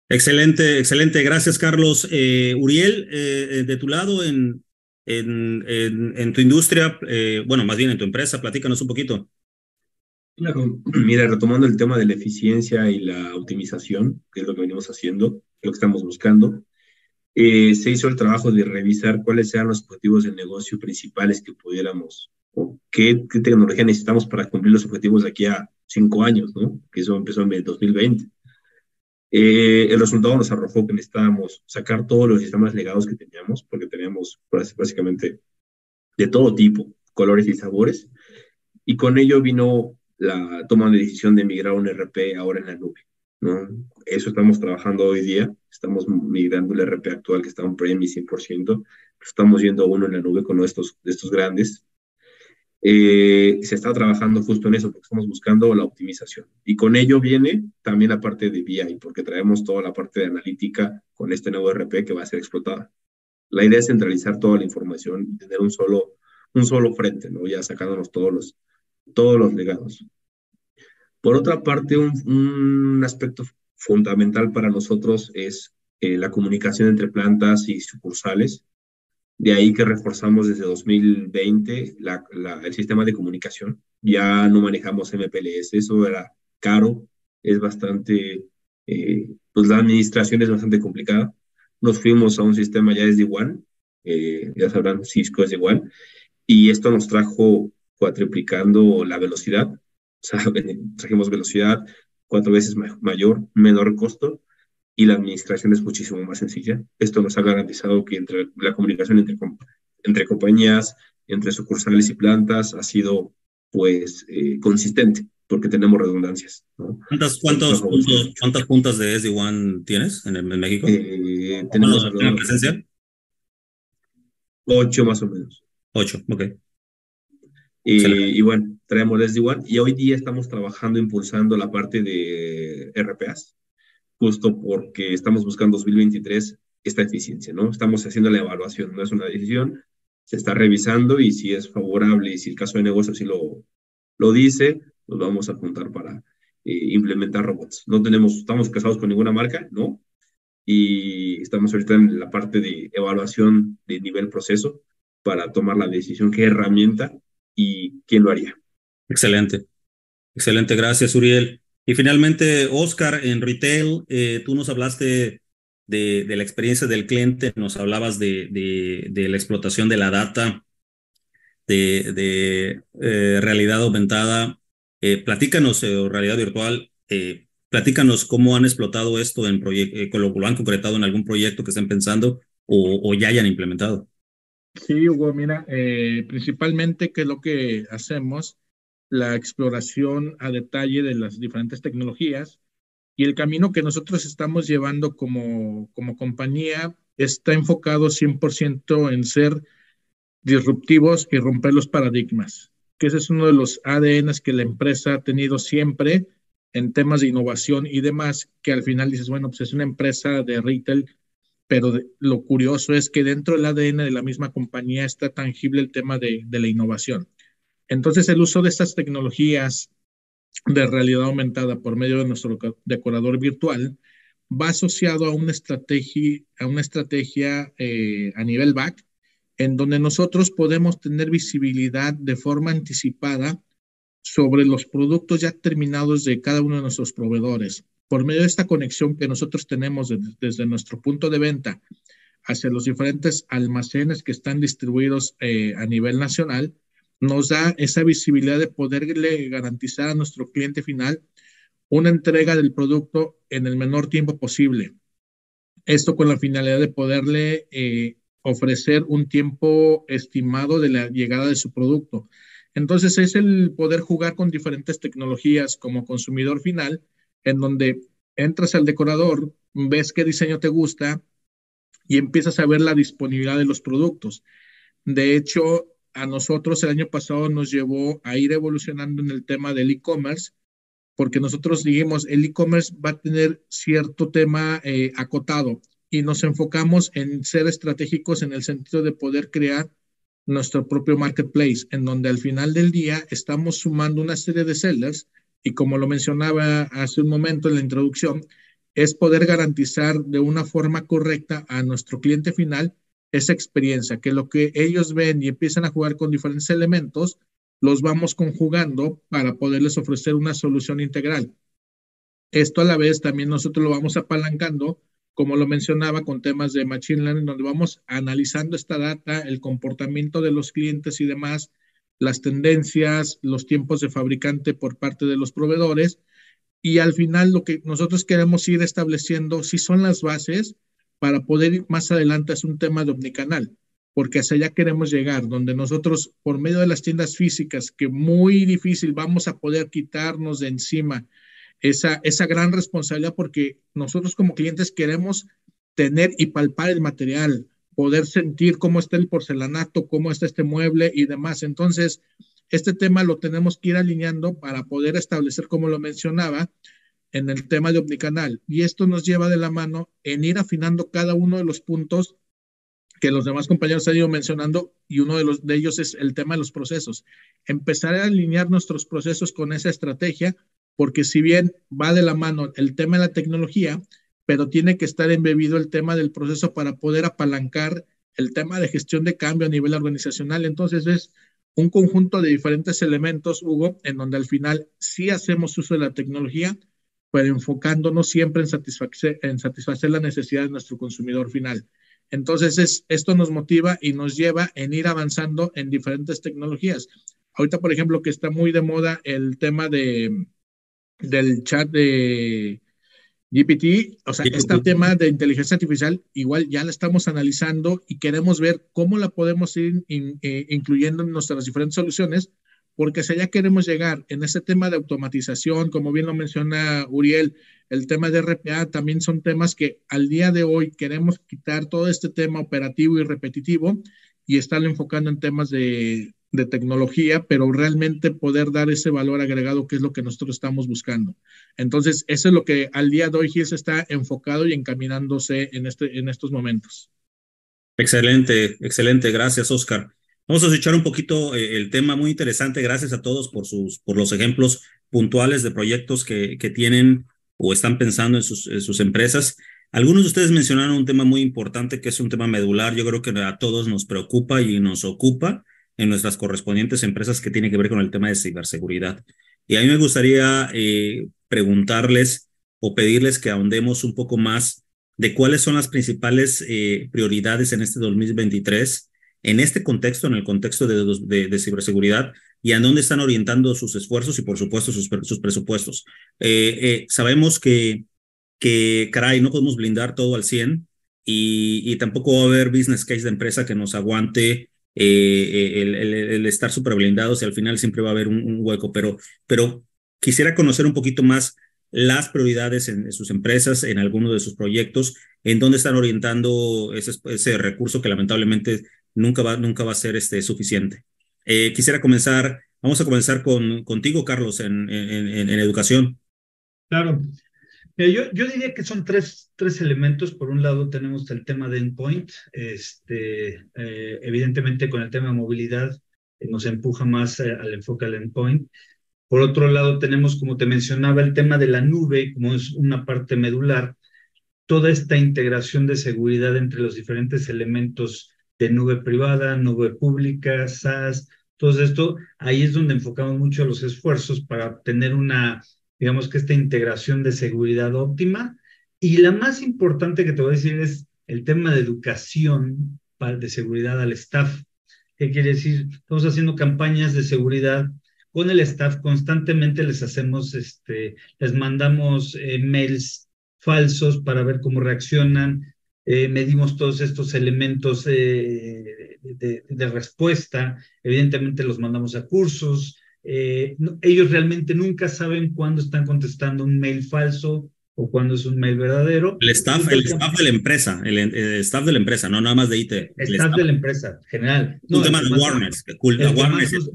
Excelente, excelente. Gracias, Carlos. Eh, Uriel, de tu lado, en, en, tu industria, eh, bueno, más bien en tu empresa, platícanos un poquito. Mira, retomando el tema de la eficiencia y la optimización, que es lo que venimos haciendo, lo que estamos buscando, eh, se hizo el trabajo de revisar cuáles eran los objetivos de negocio principales que pudiéramos, o qué, qué tecnología necesitamos para cumplir los objetivos de aquí a cinco años, ¿no? Que eso empezó en el 2020. Eh, el resultado nos arrojó que necesitábamos sacar todos los sistemas legados que teníamos, porque teníamos básicamente de todo tipo, colores y sabores, y con ello vino la toma de decisión de migrar un RP ahora en la nube. ¿no? Eso estamos trabajando hoy día, estamos migrando el RP actual que está en premise 100%, estamos yendo a uno en la nube con estos, estos grandes. Eh, se está trabajando justo en eso, porque estamos buscando la optimización. Y con ello viene también la parte de BI, porque traemos toda la parte de analítica con este nuevo RP que va a ser explotada. La idea es centralizar toda la información y tener un solo, un solo frente, ¿no? Ya sacándonos todos los, todos los legados. Por otra parte, un, un aspecto fundamental para nosotros es eh, la comunicación entre plantas y sucursales. De ahí que reforzamos desde 2020 la, el sistema de comunicación. Ya no manejamos MPLS, eso era caro, es bastante, eh, pues la administración es bastante complicada. Nos fuimos a un sistema ya es de igual, eh, ya sabrán, Cisco es igual, y esto nos trajo cuatriplicando la velocidad, o sea, trajimos velocidad cuatro veces mayor, menor costo, y la administración es muchísimo más sencilla. Esto nos ha garantizado que entre la comunicación entre, entre compañías, entre sucursales y plantas ha sido pues eh, consistente porque tenemos redundancias. ¿Cuántas, cuántos ¿Cuántas puntas de SD1 tienes en, México? Eh, tenemos ¿Tienen presencia? Ocho más o menos. Ocho, ok. y bueno, traemos SD1 y hoy día estamos trabajando impulsando la parte de RPAs justo porque estamos buscando 2023 esta eficiencia, ¿no? Estamos haciendo la evaluación, no es una decisión, se está revisando y si es favorable y si el caso de negocio así lo, lo dice, nos vamos a apuntar para eh, implementar robots. No tenemos, estamos casados con ninguna marca, ¿no? Y estamos ahorita en la parte de evaluación de nivel proceso para tomar la decisión, qué herramienta y quién lo haría. Excelente. Excelente, gracias, Uriel. Y finalmente, Oscar, en retail, eh, tú nos hablaste de, de, la experiencia del cliente, nos hablabas de, de, de la explotación de la data, de, eh, realidad aumentada. Eh, platícanos, o realidad virtual, platícanos cómo han explotado esto en proyecto, lo han concretado en algún proyecto que estén pensando o, o ya hayan implementado. Sí, Hugo, mira, principalmente, ¿qué es lo que hacemos? La exploración a detalle de las diferentes tecnologías y el camino que nosotros estamos llevando como, como compañía está enfocado 100% en ser disruptivos y romper los paradigmas, que ese es uno de los ADNs que la empresa ha tenido siempre en temas de innovación y demás, que al final dices, bueno, pues es una empresa de retail, pero lo curioso es que dentro del ADN de la misma compañía está tangible el tema de, de la innovación. Entonces, el uso de estas tecnologías de realidad aumentada por medio de nuestro decorador virtual va asociado a una estrategia, a, una estrategia eh, a nivel back, en donde nosotros podemos tener visibilidad de forma anticipada sobre los productos ya terminados de cada uno de nuestros proveedores. Por medio de esta conexión que nosotros tenemos desde nuestro punto de venta hacia los diferentes almacenes que están distribuidos eh, a nivel nacional, nos da esa visibilidad de poderle garantizar a nuestro cliente final una entrega del producto en el menor tiempo posible. Esto con la finalidad de poderle eh, ofrecer un tiempo estimado de la llegada de su producto. Entonces es el poder jugar con diferentes tecnologías como consumidor final, en donde entras al decorador, ves qué diseño te gusta y empiezas a ver la disponibilidad de los productos. De hecho, a nosotros el año pasado nos llevó a ir evolucionando en el tema del e-commerce, porque nosotros dijimos, el e-commerce va a tener cierto tema eh, acotado y nos enfocamos en ser estratégicos en el sentido de poder crear nuestro propio marketplace, en donde al final del día estamos sumando una serie de sellers y como lo mencionaba hace un momento en la introducción, es poder garantizar de una forma correcta a nuestro cliente final esa experiencia, que lo que ellos ven y empiezan a jugar con diferentes elementos, los vamos conjugando para poderles ofrecer una solución integral. Esto a la vez también nosotros lo vamos apalancando, como lo mencionaba, con temas de Machine Learning, donde vamos analizando esta data, el comportamiento de los clientes y demás, las tendencias, los tiempos de fabricante por parte de los proveedores. Y al final lo que nosotros queremos ir estableciendo si son las bases para poder ir más adelante es un tema de omnicanal, porque hacia allá queremos llegar, donde nosotros, por medio de las tiendas físicas, que muy difícil vamos a poder quitarnos de encima esa, esa gran responsabilidad, porque nosotros como clientes queremos tener y palpar el material, poder sentir cómo está el porcelanato, cómo está este mueble y demás. Entonces, este tema lo tenemos que ir alineando para poder establecer, como lo mencionaba, en el tema de omnicanal. Y esto nos lleva de la mano en ir afinando cada uno de los puntos que los demás compañeros han ido mencionando y uno de, los, de ellos es el tema de los procesos. Empezar a alinear nuestros procesos con esa estrategia, porque si bien va de la mano el tema de la tecnología, pero tiene que estar embebido el tema del proceso para poder apalancar el tema de gestión de cambio a nivel organizacional. Entonces es un conjunto de diferentes elementos, Hugo, en donde al final sí hacemos uso de la tecnología, pero enfocándonos siempre en satisfacer, en satisfacer la necesidad de nuestro consumidor final. Entonces, es, esto nos motiva y nos lleva en ir avanzando en diferentes tecnologías. Ahorita, por ejemplo, que está muy de moda el tema de, del chat de GPT, o sea, este tema de inteligencia artificial, igual ya la estamos analizando y queremos ver cómo la podemos ir eh, incluyendo en nuestras diferentes soluciones porque si allá queremos llegar en ese tema de automatización, como bien lo menciona Uriel, el tema de RPA también son temas que al día de hoy queremos quitar todo este tema operativo y repetitivo y estarlo enfocando en temas de, tecnología, pero realmente poder dar ese valor agregado que es lo que nosotros estamos buscando. Entonces, eso es lo que al día de hoy GIS está enfocado y encaminándose en, este, en estos momentos. Excelente, excelente. Gracias, Oscar. Vamos a echar un poquito eh, el tema muy interesante. Gracias a todos por, sus, por los ejemplos puntuales de proyectos que, que tienen o están pensando en sus, sus empresas. Algunos de ustedes mencionaron un tema muy importante que es un tema medular. Yo creo que a todos nos preocupa y nos ocupa en nuestras correspondientes empresas que tiene que ver con el tema de ciberseguridad. Y a mí me gustaría eh, preguntarles o pedirles que ahondemos un poco más de cuáles son las principales eh, prioridades en este 2023 en este contexto, en el contexto de, de, ciberseguridad, y a dónde están orientando sus esfuerzos y, por supuesto, sus, sus presupuestos. Eh, eh, sabemos que, que, caray, no podemos blindar todo al 100 y, y tampoco va a haber business case de empresa que nos aguante eh, el, el, estar super blindados y al final siempre va a haber un, hueco, pero, pero quisiera conocer un poquito más las prioridades en, sus empresas, en algunos de sus proyectos, en dónde están orientando ese, ese recurso que lamentablemente nunca va, nunca va a ser este, suficiente. Eh, quisiera comenzar, vamos a comenzar con, contigo, Carlos, en, en, en educación. Claro. yo, yo, diría que son tres, tres elementos. Por un lado tenemos el tema de endpoint. Este, eh, evidentemente con el tema de movilidad eh, nos empuja más al enfoque al endpoint. Por otro lado tenemos, como te mencionaba, el tema de la nube, como es una parte medular. Toda esta integración de seguridad entre los diferentes elementos de nube privada, nube pública, SaaS, todo esto, ahí es donde enfocamos mucho los esfuerzos para obtener una, digamos que esta integración de seguridad óptima. Y la más importante que te voy a decir es el tema de educación de seguridad al staff. ¿Qué quiere decir? Estamos haciendo campañas de seguridad con el staff, constantemente les hacemos, este, les mandamos eh, mails falsos para ver cómo reaccionan, eh, medimos todos estos elementos eh, de, respuesta, evidentemente los mandamos a cursos, eh, ellos realmente nunca saben cuándo están contestando un mail falso o cuándo es un mail verdadero. El staff, el staff de la empresa, el, staff de la empresa, no nada más de IT. El, staff, de la empresa, general. No, tema de awareness.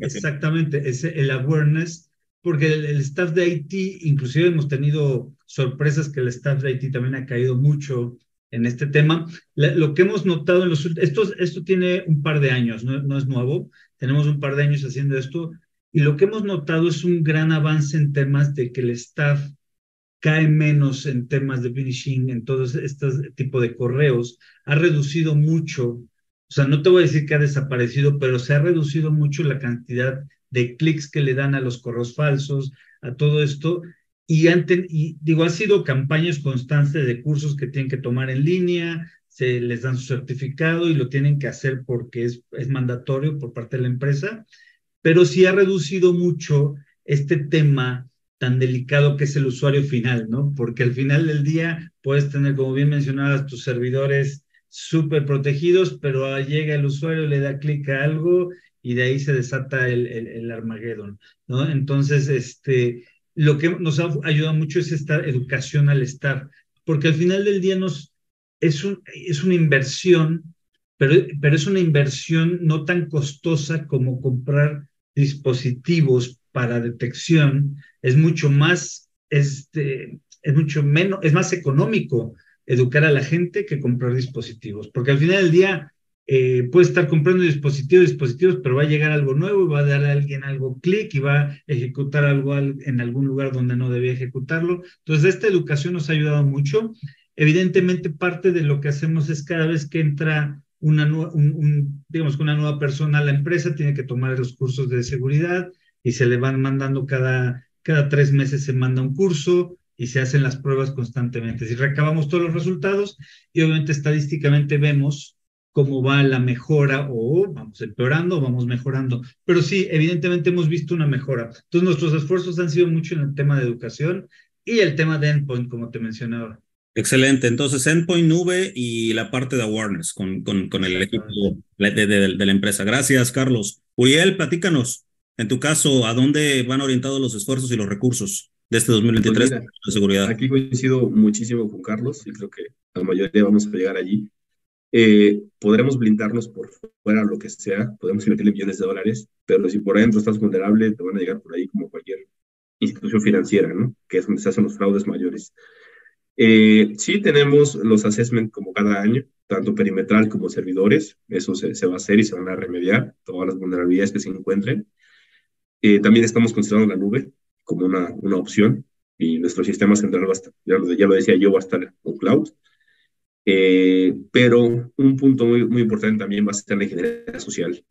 exactamente, es el awareness, porque el, el, staff de IT, inclusive hemos tenido sorpresas que el staff de IT también ha caído mucho en este tema. lo que hemos notado en los esto, esto tiene un par de años, no, no, es nuevo, tenemos un par de años haciendo esto, y lo que hemos notado es un gran avance en temas de que el staff cae menos en temas de finishing, en todo este tipo de correos, ha reducido mucho, o sea, no te voy a decir que ha desaparecido, pero se ha reducido mucho la cantidad de clics que le dan a los correos falsos, a todo esto, y, y digo, ha sido campañas constantes de cursos que tienen que tomar en línea, se les dan su certificado y lo tienen que hacer porque es, es mandatorio por parte de la empresa, pero sí ha reducido mucho este tema tan delicado que es el usuario final, ¿no? Porque al final del día puedes tener, como bien mencionabas, tus servidores súper protegidos, pero llega el usuario, le da clic a algo y de ahí se desata el, el, el Armageddon, ¿no? Entonces, este, lo que nos ha ayudado mucho es esta educación al estar, porque al final del día nos, es, un, es una inversión, pero, pero es una inversión no tan costosa como comprar dispositivos para detección, es mucho más, este, es mucho menos, es más económico educar a la gente que comprar dispositivos, porque al final del día eh, puede estar comprando dispositivos, dispositivos, pero va a llegar algo nuevo y va a dar a alguien algo clic y va a ejecutar algo en algún lugar donde no debía ejecutarlo. Entonces, esta educación nos ha ayudado mucho. Evidentemente, parte de lo que hacemos es cada vez que entra una, un, digamos, una nueva persona a la empresa, tiene que tomar los cursos de seguridad y se le van mandando cada, cada tres meses se manda un curso y se hacen las pruebas constantemente. Si recabamos todos los resultados y obviamente estadísticamente vemos cómo va la mejora o vamos empeorando o vamos mejorando. Pero sí, evidentemente hemos visto una mejora. Entonces nuestros esfuerzos han sido mucho en el tema de educación y el tema de endpoint, como te mencionaba. Excelente. Entonces, endpoint nube y la parte de awareness con, con, con el equipo de, de, de, la empresa. Gracias, Carlos. Uriel, platícanos, en tu caso, ¿a dónde van orientados los esfuerzos y los recursos de este 2023 pues de seguridad? Aquí coincido muchísimo con Carlos y creo que la mayoría vamos a llegar allí. Eh, podremos blindarnos por fuera, lo que sea, podemos invertirle millones de dólares, pero si por adentro estás vulnerable, te van a llegar por ahí como cualquier institución financiera, ¿no? Que es donde se hacen los fraudes mayores. Eh, sí tenemos los assessment como cada año, tanto perimetral como servidores, eso se, va a hacer y se van a remediar todas las vulnerabilidades que se encuentren. Eh, también estamos considerando la nube como una, una opción y nuestro sistema central va a estar, ya lo, ya lo decía yo, va a estar en cloud. Eh, pero un punto muy, muy importante también va a ser la ingeniería social.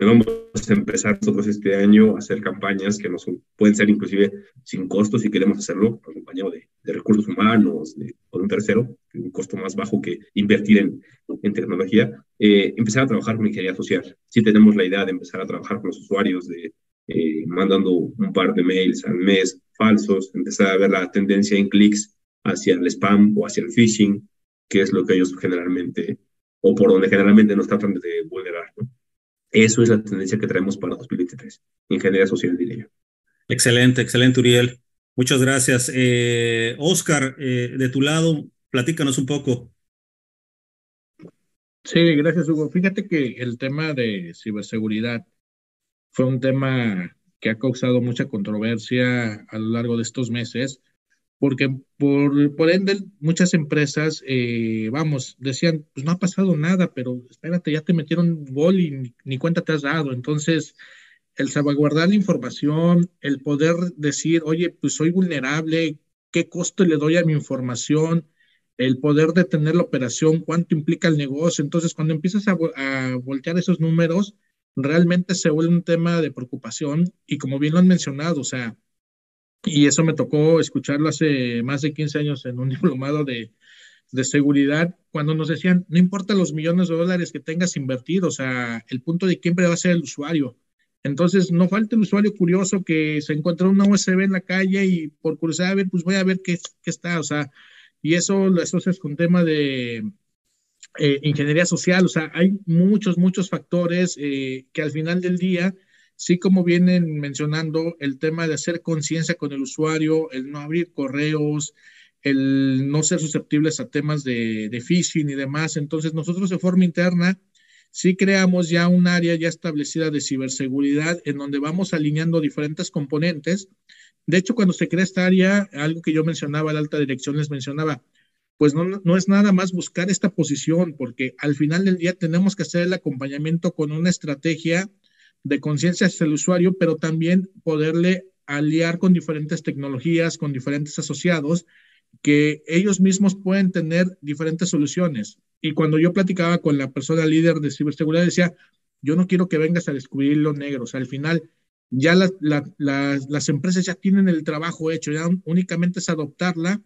vamos a empezar nosotros este año a hacer campañas que nos pueden ser inclusive sin costos si queremos hacerlo acompañado de, de recursos humanos de, o de un tercero, un costo más bajo que invertir en, en tecnología, eh, empezar a trabajar con ingeniería social. Si tenemos la idea de empezar a trabajar con los usuarios, de eh, mandando un par de mails al mes falsos, empezar a ver la tendencia en clics hacia el spam o hacia el phishing, que es lo que ellos generalmente, o por donde generalmente nos tratan de vulnerar. ¿no? Eso es la tendencia que traemos para 2023, ingeniería social, diría yo. Excelente, excelente, Uriel. Muchas gracias. Eh, Oscar, eh, de tu lado, platícanos un poco. Sí, gracias, Hugo. Fíjate que el tema de ciberseguridad fue un tema que ha causado mucha controversia a lo largo de estos meses porque por, por ende muchas empresas, eh, vamos, decían, pues no ha pasado nada, pero espérate, ya te metieron gol y ni, cuenta te has dado. Entonces, el salvaguardar la información, el poder decir, oye, pues soy vulnerable, ¿qué costo le doy a mi información? El poder detener la operación, cuánto implica el negocio. Entonces, cuando empiezas a, a voltear esos números, realmente se vuelve un tema de preocupación y como bien lo han mencionado, o sea, y eso me tocó escucharlo hace más de 15 años en un diplomado de, de seguridad, cuando nos decían, no importa los millones de dólares que tengas invertido, o sea, el punto de siempre va a ser el usuario. Entonces, no falta el usuario curioso que se encuentra una USB en la calle y por curiosidad, a ver, pues voy a ver qué, qué está, o sea, y eso lo asocias con tema de eh, ingeniería social, o sea, hay muchos, muchos factores eh, que al final del día Sí, como vienen mencionando, el tema de hacer conciencia con el usuario, el no abrir correos, el no ser susceptibles a temas de, phishing y demás. Entonces, nosotros de forma interna sí creamos ya un área ya establecida de ciberseguridad en donde vamos alineando diferentes componentes. De hecho, cuando se crea esta área, algo que yo mencionaba, la alta dirección les mencionaba, pues no, no es nada más buscar esta posición, porque al final del día tenemos que hacer el acompañamiento con una estrategia de conciencia hacia el usuario, pero también poderle aliar con diferentes tecnologías, con diferentes asociados, que ellos mismos pueden tener diferentes soluciones. Y cuando yo platicaba con la persona líder de ciberseguridad, decía, yo no quiero que vengas a descubrir lo negro, o sea, al final ya las empresas ya tienen el trabajo hecho, ya únicamente es adoptarla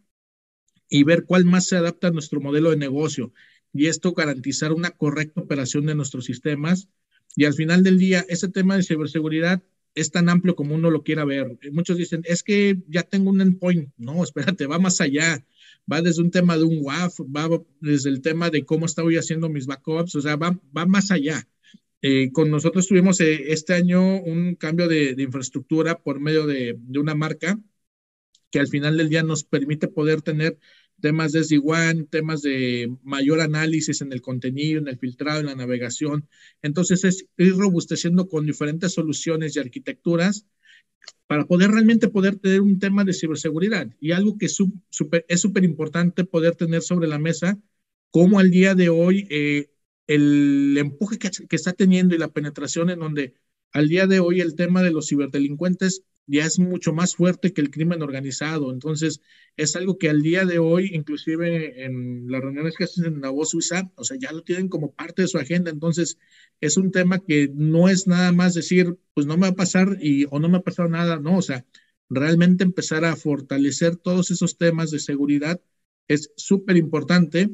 y ver cuál más se adapta a nuestro modelo de negocio. Y esto garantizar una correcta operación de nuestros sistemas y al final del día, ese tema de ciberseguridad es tan amplio como uno lo quiera ver. Muchos dicen, es que ya tengo un endpoint. No, espérate, va más allá. Va desde un tema de un WAF, va desde el tema de cómo estoy haciendo mis backups, o sea, va, va más allá. Eh, con nosotros tuvimos eh, este año un cambio de, de infraestructura por medio de, de, una marca que al final del día nos permite poder tener temas de SD-WAN, temas de mayor análisis en el contenido, en el filtrado, en la navegación. Entonces es ir robusteciendo con diferentes soluciones y arquitecturas para poder realmente poder tener un tema de ciberseguridad. Y algo que es súper importante poder tener sobre la mesa, como al día de hoy eh, el empuje que, que está teniendo y la penetración en donde al día de hoy el tema de los ciberdelincuentes ya es mucho más fuerte que el crimen organizado. Entonces, es algo que al día de hoy, inclusive en las reuniones que hacen en la voz suiza, o sea, ya lo tienen como parte de su agenda. Entonces, es un tema que no es nada más decir, pues no me va a pasar y, o no me ha pasado nada, no, o sea, realmente empezar a fortalecer todos esos temas de seguridad es súper importante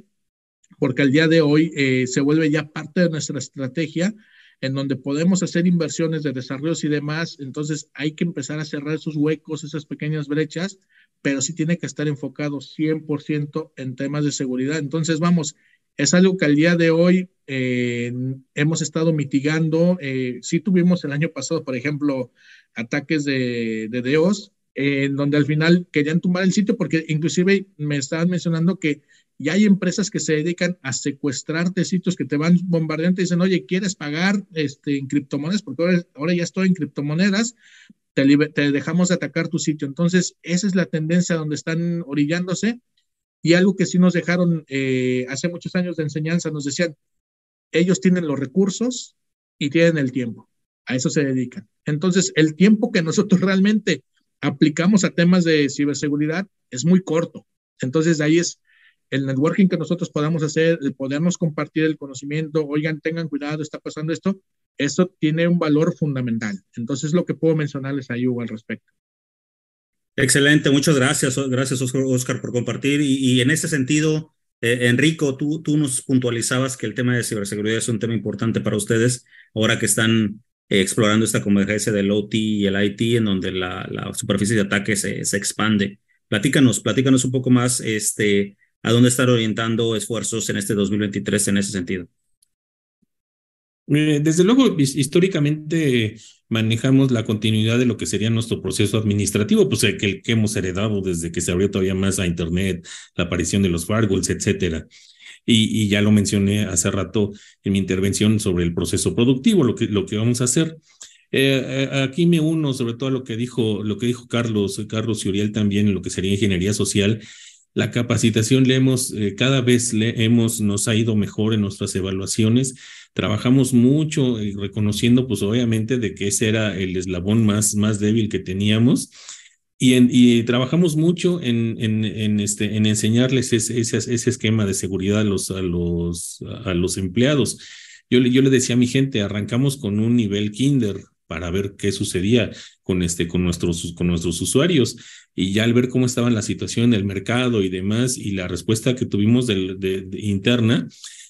porque al día de hoy eh, se vuelve ya parte de nuestra estrategia en donde podemos hacer inversiones de desarrollos y demás, entonces hay que empezar a cerrar esos huecos, esas pequeñas brechas, pero sí tiene que estar enfocado 100% en temas de seguridad. Entonces, vamos, es algo que al día de hoy eh, hemos estado mitigando. Eh, sí tuvimos el año pasado, por ejemplo, ataques de, de DEOS, en donde al final querían tumbar el sitio porque inclusive me estaban mencionando que y hay empresas que se dedican a secuestrarte sitios que te van bombardeando y dicen, oye, ¿quieres pagar este, en criptomonedas? Porque ahora, ya estoy en criptomonedas, te, dejamos de atacar tu sitio. Entonces, esa es la tendencia donde están orillándose. Y algo que sí nos dejaron eh, hace muchos años de enseñanza, nos decían, ellos tienen los recursos y tienen el tiempo. A eso se dedican. Entonces, el tiempo que nosotros realmente aplicamos a temas de ciberseguridad es muy corto. Entonces, ahí es el networking que nosotros podamos hacer, el compartir el conocimiento, oigan, tengan cuidado, está pasando esto, eso tiene un valor fundamental. Entonces, lo que puedo mencionarles ahí, Hugo, al respecto. Excelente, muchas gracias, gracias Oscar por compartir. Y, en ese sentido, eh, Enrico, tú, tú nos puntualizabas que el tema de ciberseguridad es un tema importante para ustedes, ahora que están eh, explorando esta convergencia del OT y el IT, en donde la, la superficie de ataque se, se expande. Platícanos, platícanos un poco más, este, a dónde estar orientando esfuerzos en este 2023 en ese sentido. Eh, desde luego, históricamente manejamos la continuidad de lo que sería nuestro proceso administrativo, pues el que, hemos heredado desde que se abrió todavía más a Internet, la aparición de los firewalls, etcétera. Y, ya lo mencioné hace rato en mi intervención sobre el proceso productivo, lo que, lo que vamos a hacer. Eh, eh, aquí me uno sobre todo a lo que dijo, lo que dijo Carlos, Carlos y Uriel también en lo que sería ingeniería social la capacitación le hemos, eh, cada vez le hemos, nos ha ido mejor en nuestras evaluaciones. Trabajamos mucho y reconociendo, pues obviamente, de que ese era el eslabón más, más débil que teníamos. Y, trabajamos mucho en, en, este, en enseñarles ese, esquema de seguridad a los, empleados. Yo, yo le decía a mi gente, arrancamos con un nivel kinder, para ver qué sucedía con, este, con, nuestros, con nuestros usuarios. Y ya al ver cómo estaba la situación en el mercado y demás, y la respuesta que tuvimos de, interna,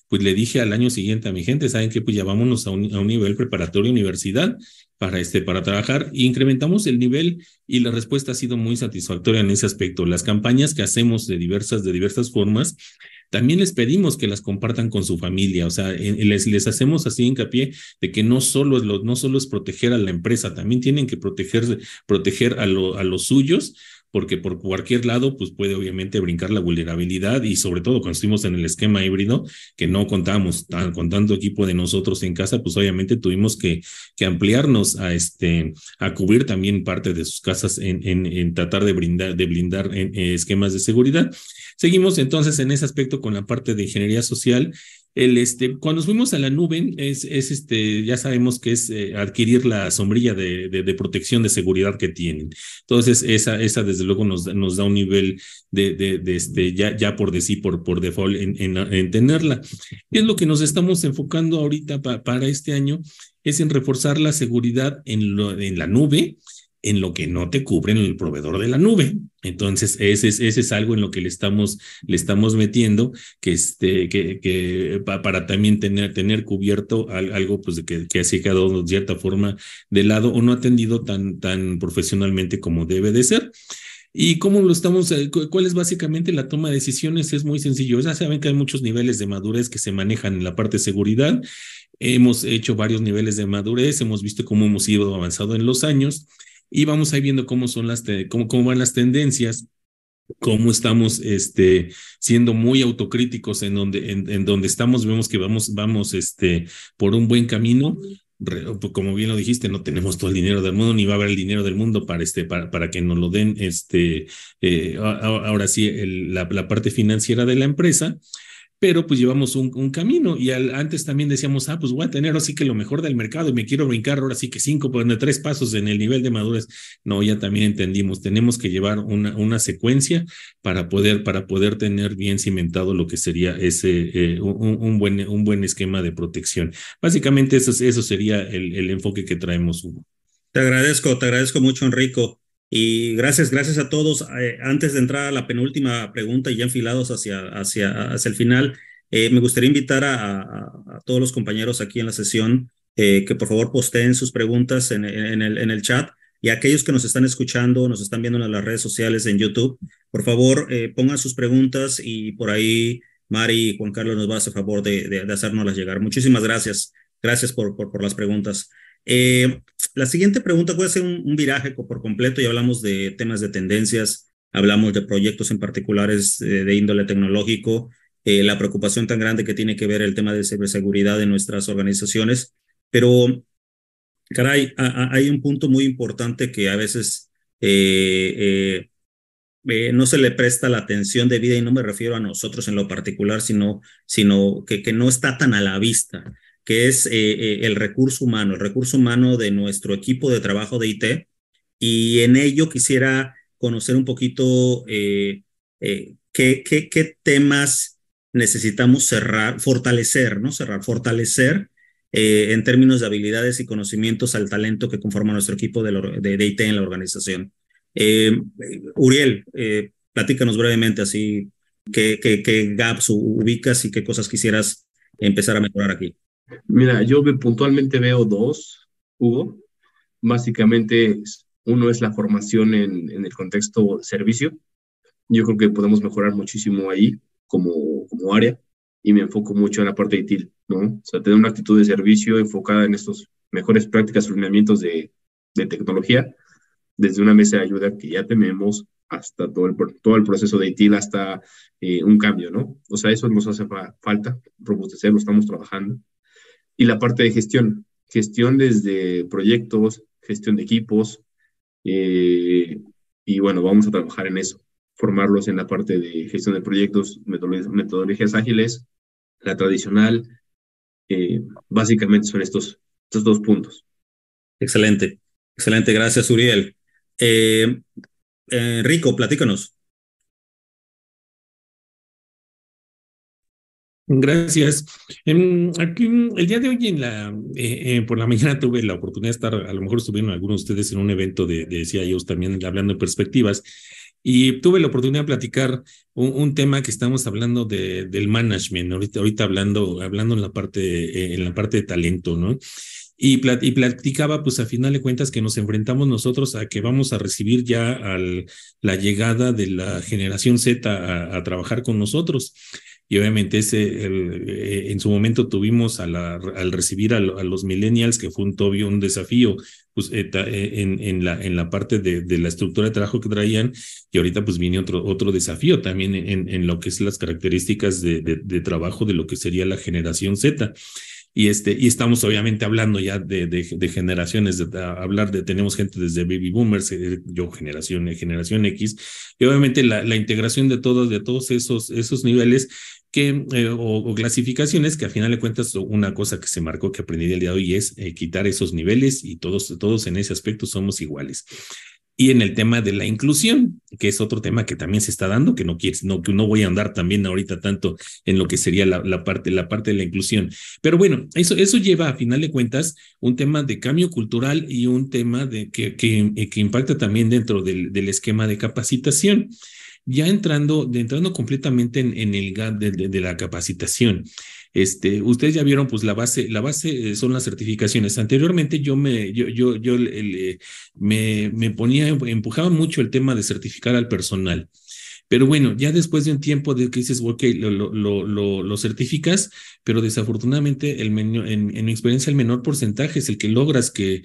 pues le dije al año siguiente a mi gente, ¿saben qué? Pues ya vámonos a un, a un nivel preparatorio universidad para, este, para trabajar. E incrementamos el nivel y la respuesta ha sido muy satisfactoria en ese aspecto. Las campañas que hacemos de diversas, de diversas formas también les pedimos que las compartan con su familia, o sea, les, les hacemos así hincapié de que no solo, es no solo es proteger a la empresa, también tienen que proteger, proteger a, lo, a los suyos, porque por cualquier lado, pues puede obviamente brincar la vulnerabilidad y sobre todo cuando estuvimos en el esquema híbrido, que no contábamos tan, con tanto equipo de nosotros en casa, pues obviamente tuvimos que, que ampliarnos a, este, a cubrir también parte de sus casas en, en, tratar de brindar, de blindar en, esquemas de seguridad. Seguimos entonces en ese aspecto con la parte de ingeniería social. El, este, cuando fuimos a la nube, es, es este, ya sabemos que es eh, adquirir la sombrilla de, de, protección de seguridad que tienen. Entonces, esa, esa desde luego nos, nos da un nivel de, de, este, ya, ya por decir, por, por default en, en, en, tenerla. ¿Qué es lo que nos estamos enfocando ahorita pa, para este año? Es en reforzar la seguridad en la nube en lo que no te cubre en el proveedor de la nube. Entonces, ese es, ese es algo en lo que le estamos, le estamos metiendo, que, este, que, que para también tener, tener cubierto algo pues, que, que ha quedado de cierta forma de lado o no atendido tan, tan profesionalmente como debe de ser. ¿Y cómo lo estamos? Eh, ¿Cuál es básicamente la toma de decisiones? Es muy sencillo. Ya saben que hay muchos niveles de madurez que se manejan en la parte de seguridad. Hemos hecho varios niveles de madurez, hemos visto cómo hemos ido avanzando en los años y vamos a ir viendo cómo son las, cómo, cómo van las tendencias cómo estamos este, siendo muy autocríticos en donde, en, donde estamos, vemos que vamos, vamos este, por un buen camino. Como bien lo dijiste, no tenemos todo el dinero del mundo, ni va a haber el dinero del mundo para, este, para, para que nos lo den este, eh, ahora sí la, la parte financiera de la empresa, pero pues llevamos un, camino y al, antes también decíamos, ah, pues voy a tener así que lo mejor del mercado y me quiero brincar ahora sí que cinco, pues tres pasos en el nivel de madurez. No, ya también entendimos, tenemos que llevar una, una secuencia para poder, para poder tener bien cimentado lo que sería ese, eh, un, un, buen, un buen esquema de protección. Básicamente eso, eso sería el, el enfoque que traemos, Hugo. Te agradezco, te agradezco mucho, Enrico. Y gracias, gracias a todos. Eh, antes de entrar a la penúltima pregunta y ya enfilados hacia, hacia, hacia el final, eh, me gustaría invitar a, a, todos los compañeros aquí en la sesión eh, que por favor posteen sus preguntas en, el, en el chat y aquellos que nos están escuchando, nos están viendo en las redes sociales, en YouTube, por favor pongan sus preguntas y por ahí Mari y Juan Carlos nos va a hacer favor de, de, de hacérnoslas llegar. Muchísimas gracias. Gracias por, por, las preguntas. La siguiente pregunta puede ser un, viraje por completo y hablamos de temas de tendencias, hablamos de proyectos en particulares eh, de índole tecnológico, eh, la preocupación tan grande que tiene que ver el tema de ciberseguridad en nuestras organizaciones, pero caray, hay un punto muy importante que a veces no se le presta la atención debida y no me refiero a nosotros en lo particular, sino, sino que no está tan a la vista que es eh, eh, el recurso humano, el recurso humano de nuestro equipo de trabajo de IT. Y en ello quisiera conocer un poquito eh, qué, qué, qué, temas necesitamos cerrar, fortalecer, ¿no? Cerrar, fortalecer en términos de habilidades y conocimientos al talento que conforma nuestro equipo de, de, IT en la organización. Uriel, platícanos brevemente así qué, qué, qué gaps ubicas y qué cosas quisieras empezar a mejorar aquí. Mira, yo puntualmente veo dos, Hugo. Básicamente, uno es la formación en, en el contexto servicio. Yo creo que podemos mejorar muchísimo ahí como, como área y me enfoco mucho en la parte de TIL, ¿no? O sea, tener una actitud de servicio enfocada en estos mejores prácticas, lineamientos de, de tecnología, desde una mesa de ayuda que ya tenemos hasta todo el, todo el proceso de ITIL, hasta eh, un cambio, ¿no? O sea, eso nos hace falta, robustecer, lo estamos trabajando. Y la parte de gestión, gestión desde proyectos, gestión de equipos, eh, y bueno, vamos a trabajar en eso, formarlos en la parte de gestión de proyectos, metodologías, ágiles, la tradicional, eh, básicamente son estos, estos dos puntos. Excelente, excelente, gracias Uriel. Eh, Rico, platícanos. Gracias. aquí, el día de hoy, en la, eh, eh, por la mañana, tuve la oportunidad de estar, a lo mejor estuvieron algunos de ustedes en un evento de, de CIOs también hablando de perspectivas, y tuve la oportunidad de platicar un, tema que estamos hablando de, del management, ahorita, ahorita hablando, hablando en la parte, eh, en la parte de talento, ¿no? Y, y, platicaba, pues a final de cuentas, que nos enfrentamos nosotros a que vamos a recibir ya al, la llegada de la generación Z a, a trabajar con nosotros y obviamente ese, el, eh, en su momento tuvimos a la, al recibir a, los millennials, que fue un tobio, un desafío pues, eh, eh, en, en, la, en la parte de, de, la estructura de trabajo que traían, y ahorita pues viene otro, otro desafío también en, en lo que es las características de, de, de trabajo de lo que sería la generación Z y este y estamos obviamente hablando ya de, de, generaciones de, hablar de tenemos gente desde baby boomers yo generación generación X y obviamente la, integración de todos de todos esos esos niveles que, eh, o, clasificaciones que a final de cuentas una cosa que se marcó que aprendí el día de hoy es eh, quitar esos niveles y todos, todos en ese aspecto somos iguales. Y en el tema de la inclusión, que es otro tema que también se está dando, que no quieres, no, que no voy a andar también ahorita tanto en lo que sería la, la, parte, la parte de la inclusión. Pero bueno, eso, eso lleva a final de cuentas un tema de cambio cultural y un tema de que, que, que impacta también dentro del, del esquema de capacitación ya entrando, entrando completamente en, el gap de, la capacitación. Este, ustedes ya vieron, pues la base, la base eh, son las certificaciones. Anteriormente yo me, yo, yo, yo el, me, me ponía, empujaba mucho el tema de certificar al personal. Pero bueno, ya después de un tiempo de que dices, ok, lo, certificas, pero desafortunadamente el en, en, mi experiencia el menor porcentaje es el que logras que,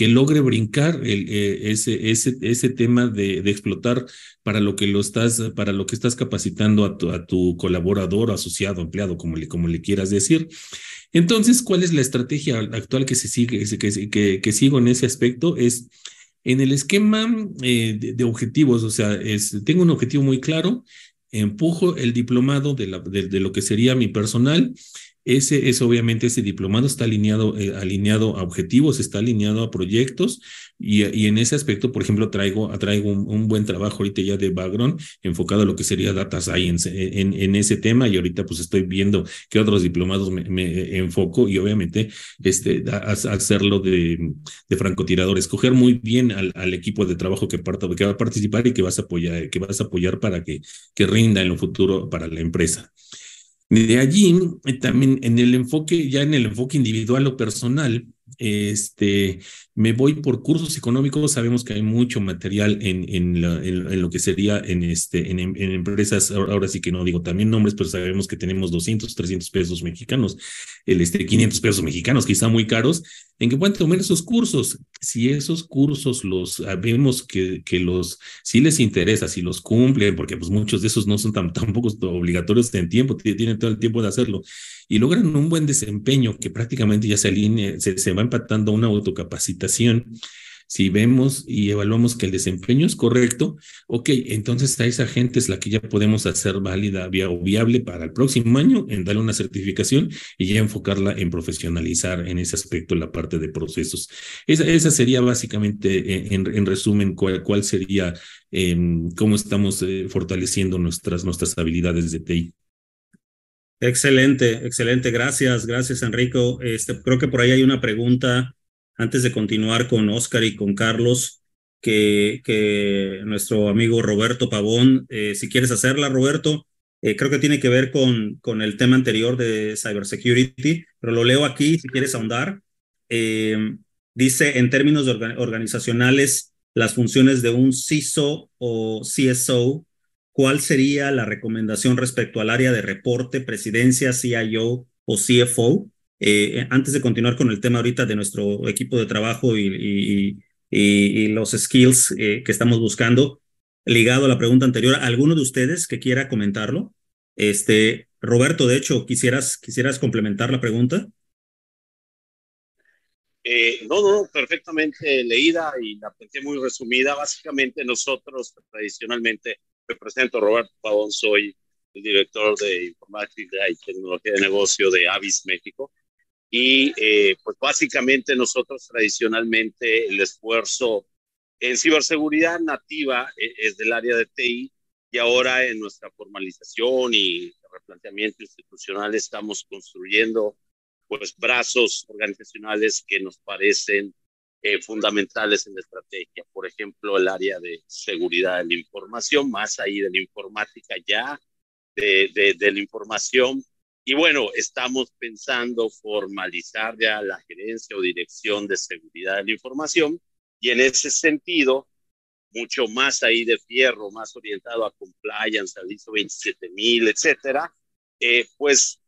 logre brincar eh, ese, tema de, explotar para lo que lo estás, para lo que estás capacitando a tu, a tu colaborador, asociado, empleado, como le, como le quieras decir. Entonces, ¿cuál es la estrategia actual que se sigue, que, que, que sigo en ese aspecto? Es en el esquema eh, de, objetivos, o sea, tengo un objetivo muy claro, empujo el diplomado de lo que sería mi personal ese es obviamente ese diplomado está alineado, eh, alineado a objetivos, está alineado a proyectos y, y en ese aspecto, por ejemplo, traigo, traigo un, buen trabajo ahorita ya de background enfocado a lo que sería data science eh, en, ese tema y ahorita pues estoy viendo qué otros diplomados me, me enfoco y obviamente este, hacerlo de, de francotirador, escoger muy bien al, equipo de trabajo que, parta, va a participar y que vas a apoyar, que vas a apoyar para que, que rinda en lo futuro para la empresa. De allí, también en el enfoque, ya en el enfoque individual o personal, este, me voy por cursos económicos. Sabemos que hay mucho material en, en, en, lo que sería en, este, en, empresas. Ahora sí que no digo también nombres, pero sabemos que tenemos 200, 300 pesos mexicanos, el, este, 500 pesos mexicanos, quizá muy caros, en que pueden tomar esos cursos. Si esos cursos los vemos que, que los, si les interesa, si los cumplen, porque pues muchos de esos no son tan, tampoco obligatorios en tiempo, tienen todo el tiempo de hacerlo y logran un buen desempeño que prácticamente ya se alinea, se, se va empatando una autocapacitación. Si vemos y evaluamos que el desempeño es correcto, ok, entonces a esa gente es la que ya podemos hacer válida o viable para el próximo año en darle una certificación y ya enfocarla en profesionalizar en ese aspecto la parte de procesos. Esa, esa sería básicamente, eh, en, en resumen, cuál, cuál sería, eh, cómo estamos eh, fortaleciendo nuestras, nuestras habilidades de TI. Excelente, excelente. Gracias, gracias, Enrico. Este, creo que por ahí hay una pregunta antes de continuar con Oscar y con Carlos, que, nuestro amigo Roberto Pavón, eh, si quieres hacerla, Roberto, eh, creo que tiene que ver con, con el tema anterior de cybersecurity, pero lo leo aquí si quieres ahondar. Eh, dice, en términos organizacionales, las funciones de un CISO o CSO ¿cuál sería la recomendación respecto al área de reporte, presidencia, CIO o CFO? Eh, eh, antes de continuar con el tema ahorita de nuestro equipo de trabajo y, y, y, y los skills eh, que estamos buscando, ligado a la pregunta anterior, ¿alguno de ustedes que quiera comentarlo? Este, Roberto, de hecho, ¿quisieras, quisieras complementar la pregunta? Eh, no, no, perfectamente leída y la pensé muy resumida. Básicamente nosotros tradicionalmente me presento, Roberto Pavón, soy el director de informática y tecnología de negocio de Avis México. Y eh, pues básicamente nosotros tradicionalmente el esfuerzo en ciberseguridad nativa eh, es del área de TI y ahora en nuestra formalización y replanteamiento institucional estamos construyendo pues brazos organizacionales que nos parecen eh, fundamentales en la estrategia. Por ejemplo, el área de seguridad de la información, más ahí de la informática ya, de, de, de la información. Y bueno, estamos pensando formalizar ya la gerencia o dirección de seguridad de la información y en ese sentido, mucho más ahí de fierro, más orientado a compliance, al ISO 27000, etcétera, eh, pues,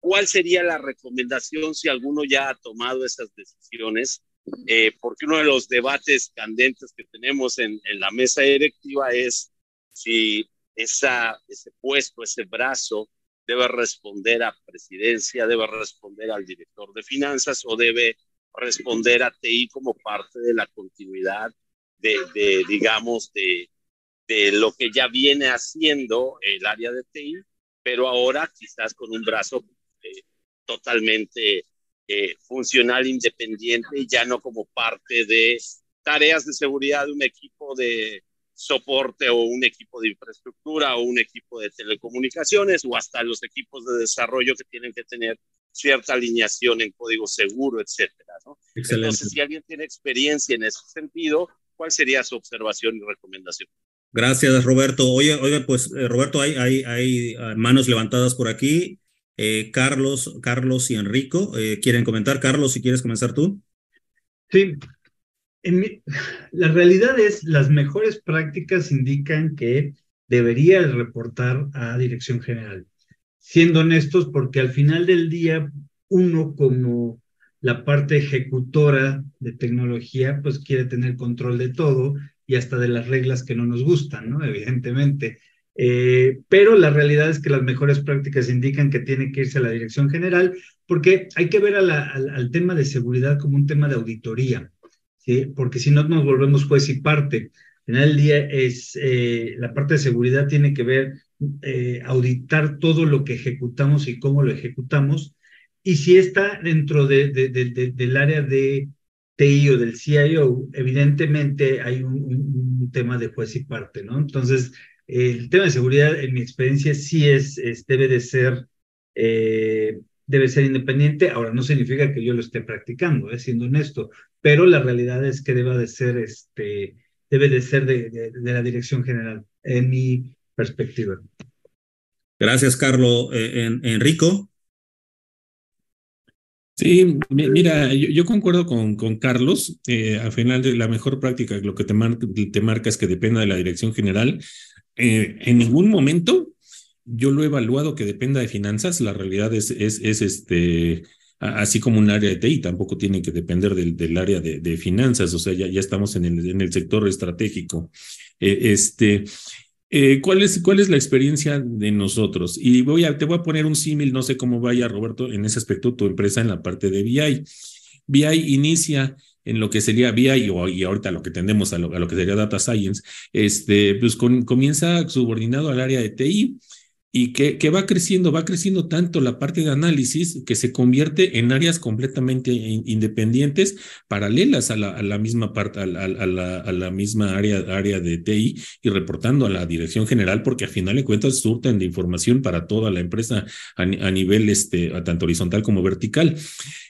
¿cuál sería la recomendación si alguno ya ha tomado esas decisiones? eh, porque uno de los debates candentes que tenemos en, en la mesa directiva es si esa, ese puesto, ese brazo, debe responder a presidencia, debe responder al director de finanzas o debe responder a TI como parte de la continuidad de, digamos, de, lo que ya viene haciendo el área de TI, pero ahora quizás con un brazo eh, totalmente eh, funcional independiente, ya no como parte de tareas de seguridad de un equipo de soporte o un equipo de infraestructura o un equipo de telecomunicaciones o hasta los equipos de desarrollo que tienen que tener cierta alineación en código seguro, etcétera. ¿no? Entonces, si alguien tiene experiencia en ese sentido, ¿cuál sería su observación y recomendación? Gracias, Roberto. Oye, oye pues, eh, Roberto, hay, hay, hay ah, manos levantadas por aquí. Eh, Carlos, Carlos y Enrico, eh, ¿quieren comentar? Carlos, si quieres comenzar tú. Sí, la realidad es, las mejores prácticas indican que debería reportar a Dirección General. Siendo honestos, porque al final del día, uno como la parte ejecutora de tecnología, pues quiere tener control de todo y hasta de las reglas que no nos gustan, ¿no? Evidentemente. Eh, pero la realidad es que las mejores prácticas indican que tiene que irse a la dirección general porque hay que ver al, tema de seguridad como un tema de auditoría, ¿sí? Porque si no nos volvemos juez y parte. En el día es eh, la parte de seguridad tiene que ver eh, auditar todo lo que ejecutamos y cómo lo ejecutamos. Y si está dentro de, del área de TI o del CIO, evidentemente hay un, tema de juez y parte, ¿no? Entonces, el tema de seguridad, en mi experiencia, sí es, debe de ser, eh, debe ser independiente. Ahora, no significa que yo lo esté practicando, eh, siendo honesto, pero la realidad es que debe de ser, este, debe de ser de, de, la dirección general, en mi perspectiva. Gracias, Carlos. Eh, Enrico. Sí, mira, yo, concuerdo con, con Carlos. Eh, al final, de la mejor práctica, lo que te, te marca es que dependa de la dirección general. Eh, en ningún momento yo lo he evaluado que dependa de finanzas. La realidad es, es, es este, así como un área de TI, tampoco tiene que depender del, área de, finanzas. O sea, ya, ya estamos en el, en el sector estratégico. Eh, este, eh, ¿cuál, es, ¿Cuál es la experiencia de nosotros? Y voy te voy a poner un símil, no sé cómo vaya, Roberto, en ese aspecto, tu empresa en la parte de BI. BI inicia en lo que sería BI y, ahorita lo que tendemos a lo, a lo, que sería Data Science, este, pues comienza subordinado al área de TI y que, que, va creciendo, va creciendo tanto la parte de análisis que se convierte en áreas completamente independientes, paralelas a la, misma parte, a la, a, misma área, área de TI y reportando a la dirección general, porque al final de cuentas surten de información para toda la empresa a, nivel este, tanto horizontal como vertical.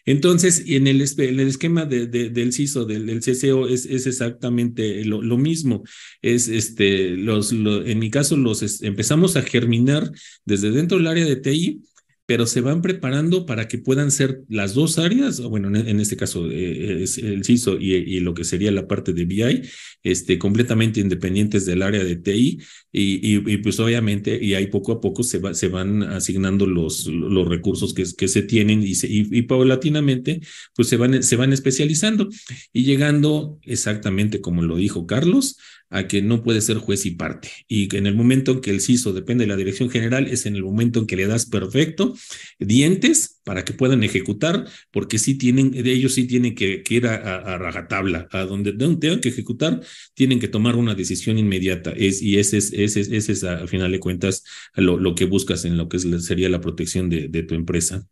Entonces, en el, en el esquema de, de, del CISO, del, del CCO, es, es exactamente lo, mismo. Es este, los, lo, en mi caso, los empezamos a germinar desde dentro del área de TI pero se van preparando para que puedan ser las dos áreas, bueno, en, este caso eh, es el CISO y, lo que sería la parte de BI, este, completamente independientes del área de TI y, y, pues obviamente, y ahí poco a poco se, va, se van asignando los, los recursos que, que se tienen y, y, paulatinamente pues se van, se van especializando y llegando exactamente como lo dijo Carlos, a que no puede ser juez y parte. Y que en el momento en que el CISO depende de la dirección general, es en el momento en que le das perfecto dientes para que puedan ejecutar, porque sí tienen, ellos sí tienen que, ir a, a, rajatabla, a donde tengan que ejecutar, tienen que tomar una decisión inmediata. Es, y ese es, ese, ese es, a final de cuentas, lo, lo que buscas en lo que sería la protección de, de tu empresa.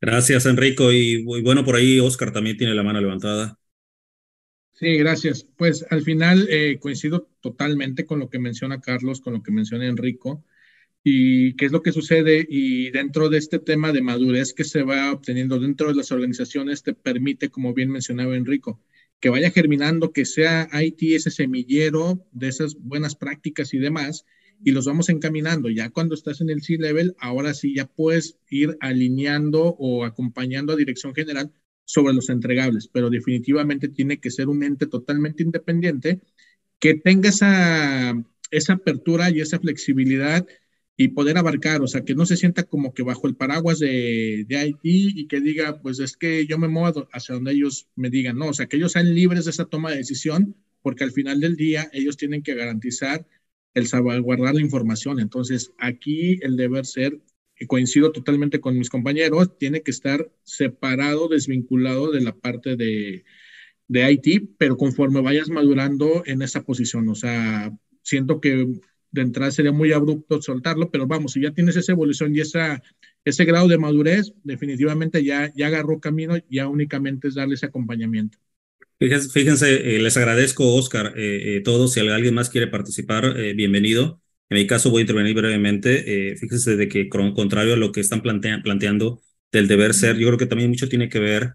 Gracias, Enrico. Y bueno, por ahí Oscar también tiene la mano levantada. Sí, gracias. Pues al final eh, coincido totalmente con lo que menciona Carlos, con lo que menciona Enrico, y qué es lo que sucede. Y dentro de este tema de madurez que se va obteniendo dentro de las organizaciones, te permite, como bien mencionaba Enrico, que vaya germinando, que sea IT ese semillero de esas buenas prácticas y demás, y los vamos encaminando. Ya cuando estás en el C-Level, ahora sí ya puedes ir alineando o acompañando a dirección general sobre los entregables, pero definitivamente tiene que ser un ente totalmente independiente que tenga esa, esa apertura y esa flexibilidad y poder abarcar, o sea, que no se sienta como que bajo el paraguas de, de IT y que diga, pues es que yo me muevo hacia donde ellos me digan, no, o sea, que ellos sean libres de esa toma de decisión, porque al final del día ellos tienen que garantizar el salvaguardar la información. Entonces, aquí el deber ser coincido totalmente con mis compañeros, tiene que estar separado, desvinculado de la parte de, de IT, pero conforme vayas madurando en esa posición, o sea, siento que de entrada sería muy abrupto soltarlo, pero vamos, si ya tienes esa evolución y esa, ese grado de madurez, definitivamente ya, ya agarró camino, ya únicamente es darle ese acompañamiento. Fíjense, eh, les agradezco, Oscar, eh, eh, todos. Si alguien más quiere participar, bienvenido. En mi caso voy a intervenir brevemente. Eh, fíjese de que, contrario a lo que están planteando del deber ser, yo creo que también mucho tiene que ver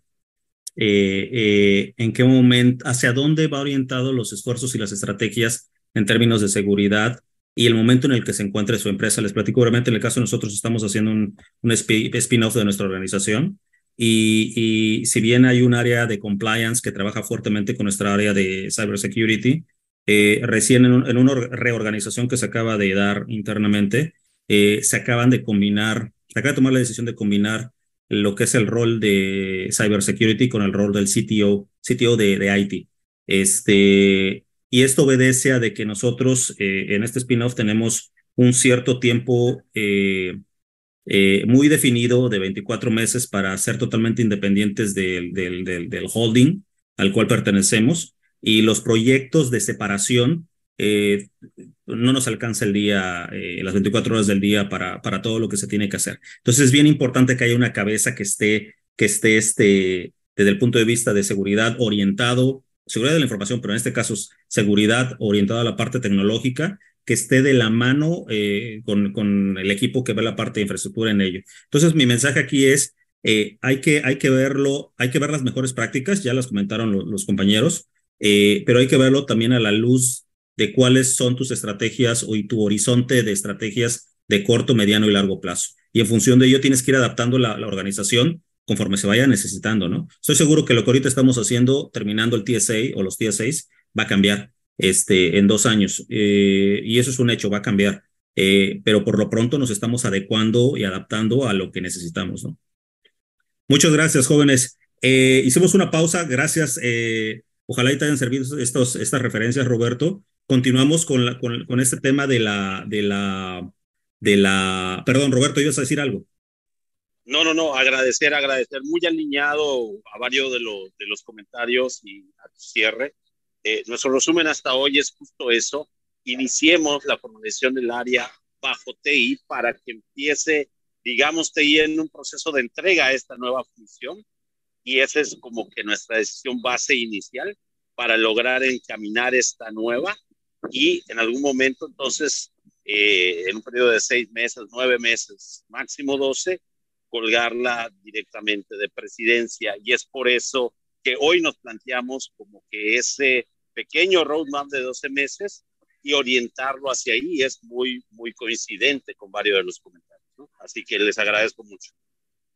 eh, eh, en qué momento, hacia dónde va orientado los esfuerzos y las estrategias en términos de seguridad y el momento en el que se encuentre su empresa. Les platico brevemente, en el caso de nosotros estamos haciendo un, un spin-off de nuestra organización y, y si bien hay un área de compliance que trabaja fuertemente con nuestra área de cybersecurity, recién en, una reorganización que se acaba de dar internamente, se acaban de combinar, se acaba de tomar la decisión de combinar lo que es el rol de cybersecurity con el rol del CTO, CTO de, IT. Este, y esto obedece a de que nosotros en este spin-off tenemos un cierto tiempo eh, eh, muy definido de 24 meses para ser totalmente independientes del, del, del, holding al cual pertenecemos y los proyectos de separación eh, no nos alcanza el día, las 24 horas del día para, para todo lo que se tiene que hacer. Entonces es bien importante que haya una cabeza que esté, que esté este, desde el punto de vista de seguridad orientado, seguridad de la información, pero en este caso seguridad orientada a la parte tecnológica que esté de la mano eh, con, con, el equipo que ve la parte de infraestructura en ello. Entonces, mi mensaje aquí es, eh, hay, que, hay que verlo, hay que ver las mejores prácticas, ya las comentaron los compañeros, eh, pero hay que verlo también a la luz de cuáles son tus estrategias o y tu horizonte de estrategias de corto, mediano y largo plazo. Y en función de ello tienes que ir adaptando la, la organización conforme se vaya necesitando, ¿no? Estoy seguro que lo que ahorita estamos haciendo, terminando el TSA o los TSAs, va a cambiar este, en dos años. Eh, y eso es un hecho, va a cambiar. Eh, pero por lo pronto nos estamos adecuando y adaptando a lo que necesitamos, ¿no? Muchas gracias, jóvenes. Eh, hicimos una pausa, gracias. Ojalá y te hayan servido estos, estas referencias, Roberto. Continuamos con, la, con, con, este tema de la, de la, de la, perdón, Roberto, ibas a decir algo. No, no, no, agradecer, agradecer, muy alineado a varios de los, de los comentarios y a tu cierre. Eh, nuestro resumen hasta hoy es justo eso. Iniciemos la formalización del área bajo TI para que empiece, digamos, TI en un proceso de entrega a esta nueva función. Y esa es como que nuestra decisión base inicial para lograr encaminar esta nueva y en algún momento, entonces, eh, en un periodo de seis meses, nueve meses, máximo doce, colgarla directamente de presidencia. Y es por eso que hoy nos planteamos como que ese pequeño roadmap de 12 meses y orientarlo hacia ahí es muy, muy coincidente con varios de los comentarios. Así que les agradezco mucho.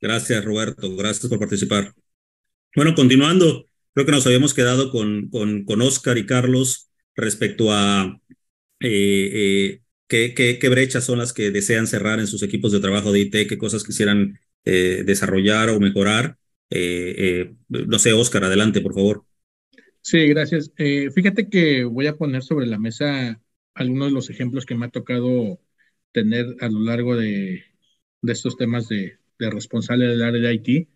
Gracias, Roberto. Gracias por participar. Bueno, continuando, creo que nos habíamos quedado con, con, con Oscar y Carlos respecto a eh, eh, qué, qué, brechas son las que desean cerrar en sus equipos de trabajo de IT, qué cosas quisieran eh, desarrollar o mejorar. no sé, Oscar, adelante, por favor. Sí, gracias. Eh, fíjate que voy a poner sobre la mesa algunos de los ejemplos que me ha tocado tener a lo largo de, estos temas de, responsable del área de IT,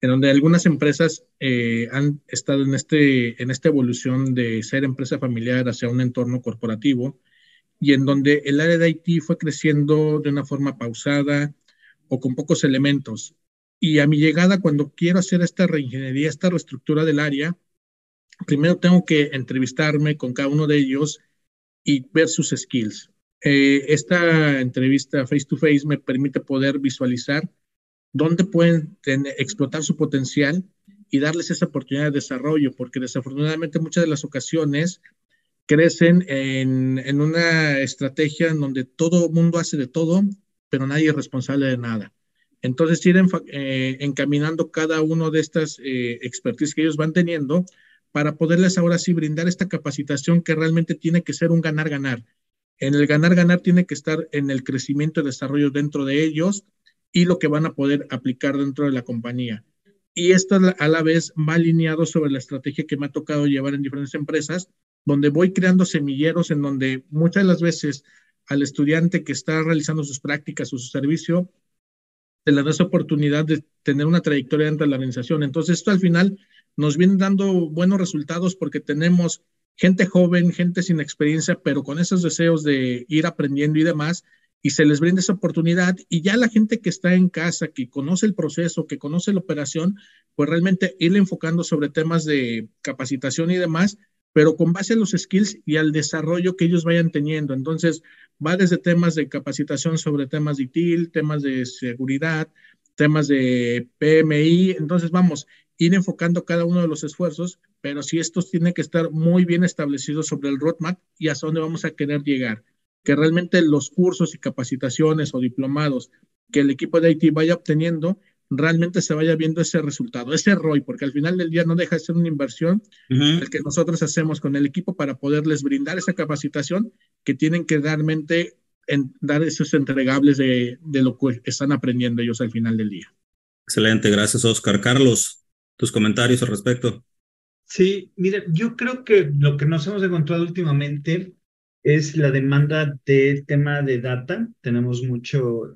en donde algunas empresas eh, han estado en, este, en esta evolución de ser empresa familiar hacia un entorno corporativo y en donde el área de IT fue creciendo de una forma pausada o con pocos elementos. Y a mi llegada, cuando quiero hacer esta reingeniería, esta reestructura del área, primero tengo que entrevistarme con cada uno de ellos y ver sus skills. Eh, esta entrevista face to face me permite poder visualizar dónde pueden explotar su potencial y darles esa oportunidad de desarrollo, porque desafortunadamente muchas de las ocasiones crecen en, en una estrategia en donde todo mundo hace de todo, pero nadie es responsable de nada. Entonces, ir eh, encaminando cada uno de estas eh, que ellos van teniendo para poderles ahora sí brindar esta capacitación que realmente tiene que ser un ganar-ganar. En el ganar-ganar tiene que estar en el crecimiento y desarrollo dentro de ellos y lo que van a poder aplicar dentro de la compañía. Y esto a la vez va alineado sobre la estrategia que me ha tocado llevar en diferentes empresas, donde voy creando semilleros en donde muchas de las veces al estudiante que está realizando sus prácticas o su servicio, se le da esa oportunidad de tener una trayectoria dentro de la organización. Entonces, esto al final nos viene dando buenos resultados porque tenemos gente joven, gente sin experiencia, pero con esos deseos de ir aprendiendo y demás, y se les brinda esa oportunidad y ya la gente que está en casa, que conoce el proceso, que conoce la operación, pues realmente ir enfocando sobre temas de capacitación y demás, pero con base a los skills y al desarrollo que ellos vayan teniendo. Entonces, va desde temas de capacitación sobre temas de ITIL, temas de seguridad, temas de PMI. Entonces, vamos, ir enfocando cada uno de los esfuerzos, pero si estos tienen que estar muy bien establecidos sobre el roadmap y hasta dónde vamos a querer llegar. Que realmente los cursos y capacitaciones o diplomados que el equipo de IT vaya obteniendo realmente se vaya viendo ese resultado, ese ROI, porque al final del día no deja de ser una inversión el que nosotros hacemos con el equipo para poderles brindar esa capacitación que tienen que realmente dar esos entregables de, de lo que están aprendiendo ellos al final del día. Excelente, gracias Oscar. Carlos, tus comentarios al respecto. Sí, mira, yo creo que lo que nos hemos encontrado últimamente es la demanda del tema de data. Tenemos mucho,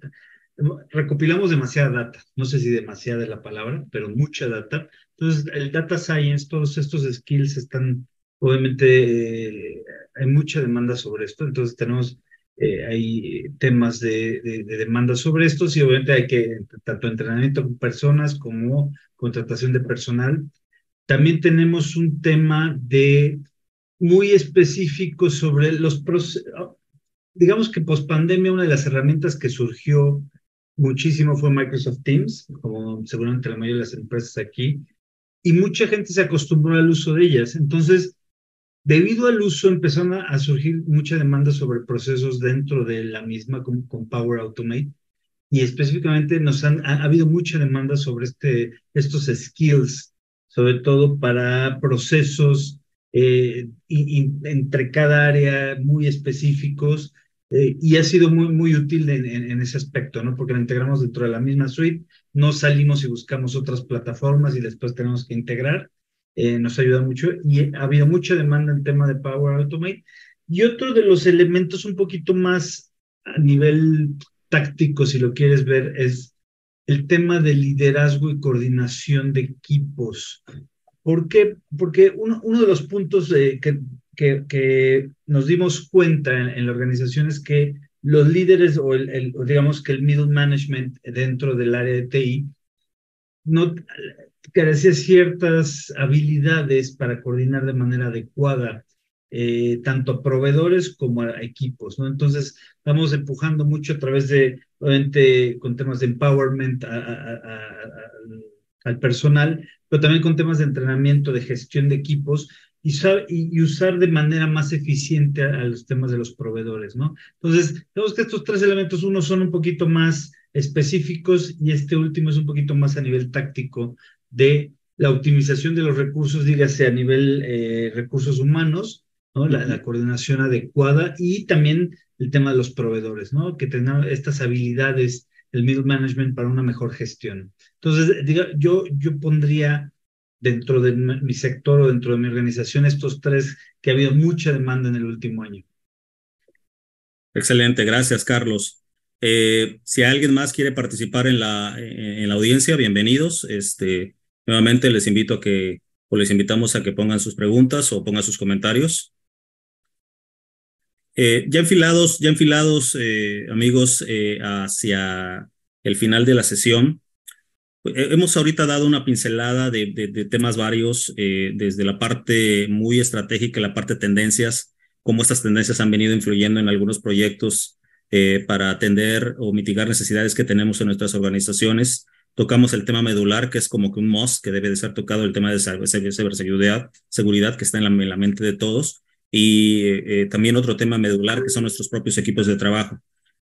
recopilamos demasiada data, no sé si demasiada es la palabra, pero mucha data. Entonces, el data science, todos estos skills están, obviamente, eh, hay mucha demanda sobre esto, entonces tenemos, eh, hay temas de, de, demanda sobre esto y obviamente hay que, tanto entrenamiento con personas como contratación de personal. También tenemos un tema de muy específico sobre los procesos, digamos que post pandemia una de las herramientas que surgió muchísimo fue Microsoft Teams, como seguramente la mayoría de las empresas aquí, y mucha gente se acostumbró al uso de ellas. Entonces, debido al uso empezaron a, surgir mucha demanda sobre procesos dentro de la misma con, Power Automate y específicamente nos han ha, habido mucha demanda sobre este estos skills, sobre todo para procesos eh, entre cada área muy específicos eh, y ha sido muy, muy útil en, ese aspecto, ¿no? Porque lo integramos dentro de la misma suite, no salimos y buscamos otras plataformas y después tenemos que integrar, eh, nos ayuda mucho y ha habido mucha demanda en tema de Power Automate. Y otro de los elementos un poquito más a nivel táctico, si lo quieres ver, es el tema de liderazgo y coordinación de equipos. ¿Por qué? Porque uno, uno de los puntos que, que, nos dimos cuenta en, la organización es que los líderes o, el, digamos que el middle management dentro del área de TI no carecía ciertas habilidades para coordinar de manera adecuada eh, tanto a proveedores como a equipos, ¿no? Entonces, estamos empujando mucho a través de, obviamente, con temas de empowerment al personal, pero también con temas de entrenamiento, de gestión de equipos, y, usar de manera más eficiente a, los temas de los proveedores, ¿no? Entonces, vemos que estos tres elementos, uno son un poquito más específicos y este último es un poquito más a nivel táctico de la optimización de los recursos, dígase a nivel eh, recursos humanos, ¿no? La, coordinación adecuada y también el tema de los proveedores, ¿no? Que tengan estas habilidades, el middle management para una mejor gestión. Entonces, diga, yo, yo pondría dentro de mi sector o dentro de mi organización estos tres que ha habido mucha demanda en el último año. Excelente, gracias Carlos. Eh, si alguien más quiere participar en la, en la audiencia, bienvenidos. Este, nuevamente les invito a que, o les invitamos a que pongan sus preguntas o pongan sus comentarios. Eh, ya enfilados, ya enfilados, eh, amigos, hacia el final de la sesión, eh, hemos ahorita dado una pincelada de, temas varios, eh, desde la parte muy estratégica, la parte de tendencias, cómo estas tendencias han venido influyendo en algunos proyectos eh, para atender o mitigar necesidades que tenemos en nuestras organizaciones. Tocamos el tema medular, que es como que un must que debe de ser tocado, el tema de ciberseguridad, seguridad, que está en la, mente de todos. Y también otro tema medular, que son nuestros propios equipos de trabajo.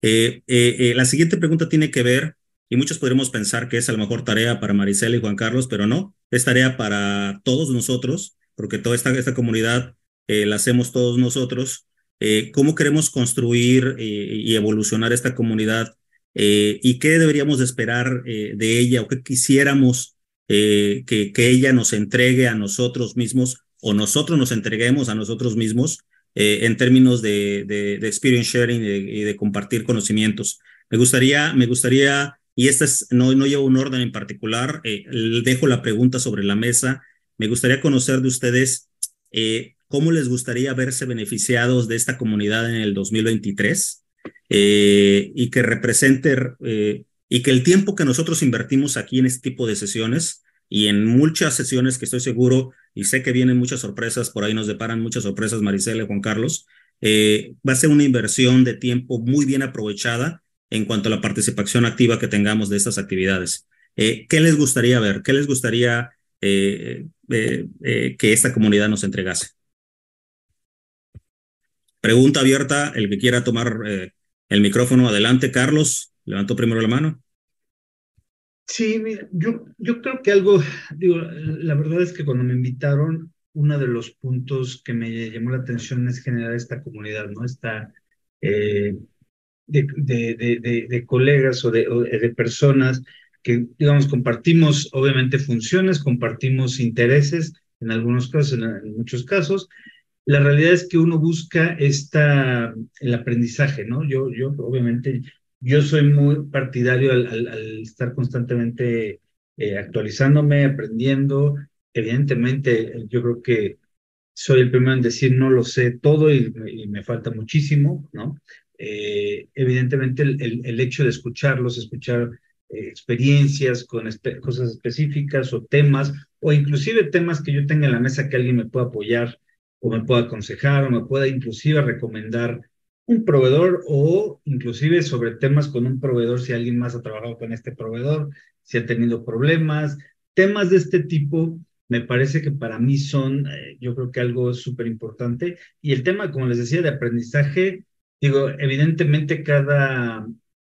la siguiente pregunta tiene que ver y muchos podremos pensar que es a lo mejor tarea para Maricela y Juan Carlos, pero no, es tarea para todos nosotros, porque toda esta, esta comunidad eh, la hacemos todos nosotros. Eh, ¿Cómo queremos construir eh, y evolucionar esta comunidad? ¿Y qué deberíamos esperar de ella o qué quisiéramos que, que ella nos entregue a nosotros mismos o nosotros nos entreguemos a nosotros mismos en términos de, de, de experience sharing y de, compartir conocimientos? Me gustaría, me gustaría y esta es, no, no llevo un orden en particular, eh, dejo la pregunta sobre la mesa. Me gustaría conocer de ustedes eh, cómo les gustaría verse beneficiados de esta comunidad en el 2023 eh, y que represente y que el tiempo que nosotros invertimos aquí en este tipo de sesiones y en muchas sesiones que estoy seguro y sé que vienen muchas sorpresas, por ahí nos deparan muchas sorpresas, Maricela y Juan Carlos, va a ser una inversión de tiempo muy bien aprovechada en cuanto a la participación activa que tengamos de estas actividades. Eh, ¿Qué les gustaría ver? ¿Qué les gustaría eh, eh, que esta comunidad nos entregase? Pregunta abierta, el que quiera tomar el micrófono, adelante, Carlos, levantó primero la mano. Sí, yo, yo creo que algo, digo, la verdad es que cuando me invitaron, uno de los puntos que me llamó la atención es generar esta comunidad, ¿no? Esta, eh, de, de, de, colegas o, de, de personas que, digamos, compartimos obviamente funciones, compartimos intereses, en algunos casos, en, muchos casos. La realidad es que uno busca esta, el aprendizaje, ¿no? Yo, yo obviamente, yo soy muy partidario al, estar constantemente eh, actualizándome, aprendiendo. Evidentemente, yo creo que soy el primero en decir no lo sé todo y, me falta muchísimo, ¿no? Eh, evidentemente el, hecho de escucharlos, escuchar eh, experiencias con cosas específicas o temas, o inclusive temas que yo tenga en la mesa que alguien me pueda apoyar o me pueda aconsejar o me pueda inclusive recomendar un proveedor o inclusive sobre temas con un proveedor, si alguien más ha trabajado con este proveedor, si ha tenido problemas, temas de este tipo me parece que para mí son, eh, yo creo que algo súper importante. Y el tema, como les decía, de aprendizaje, Digo, evidentemente cada,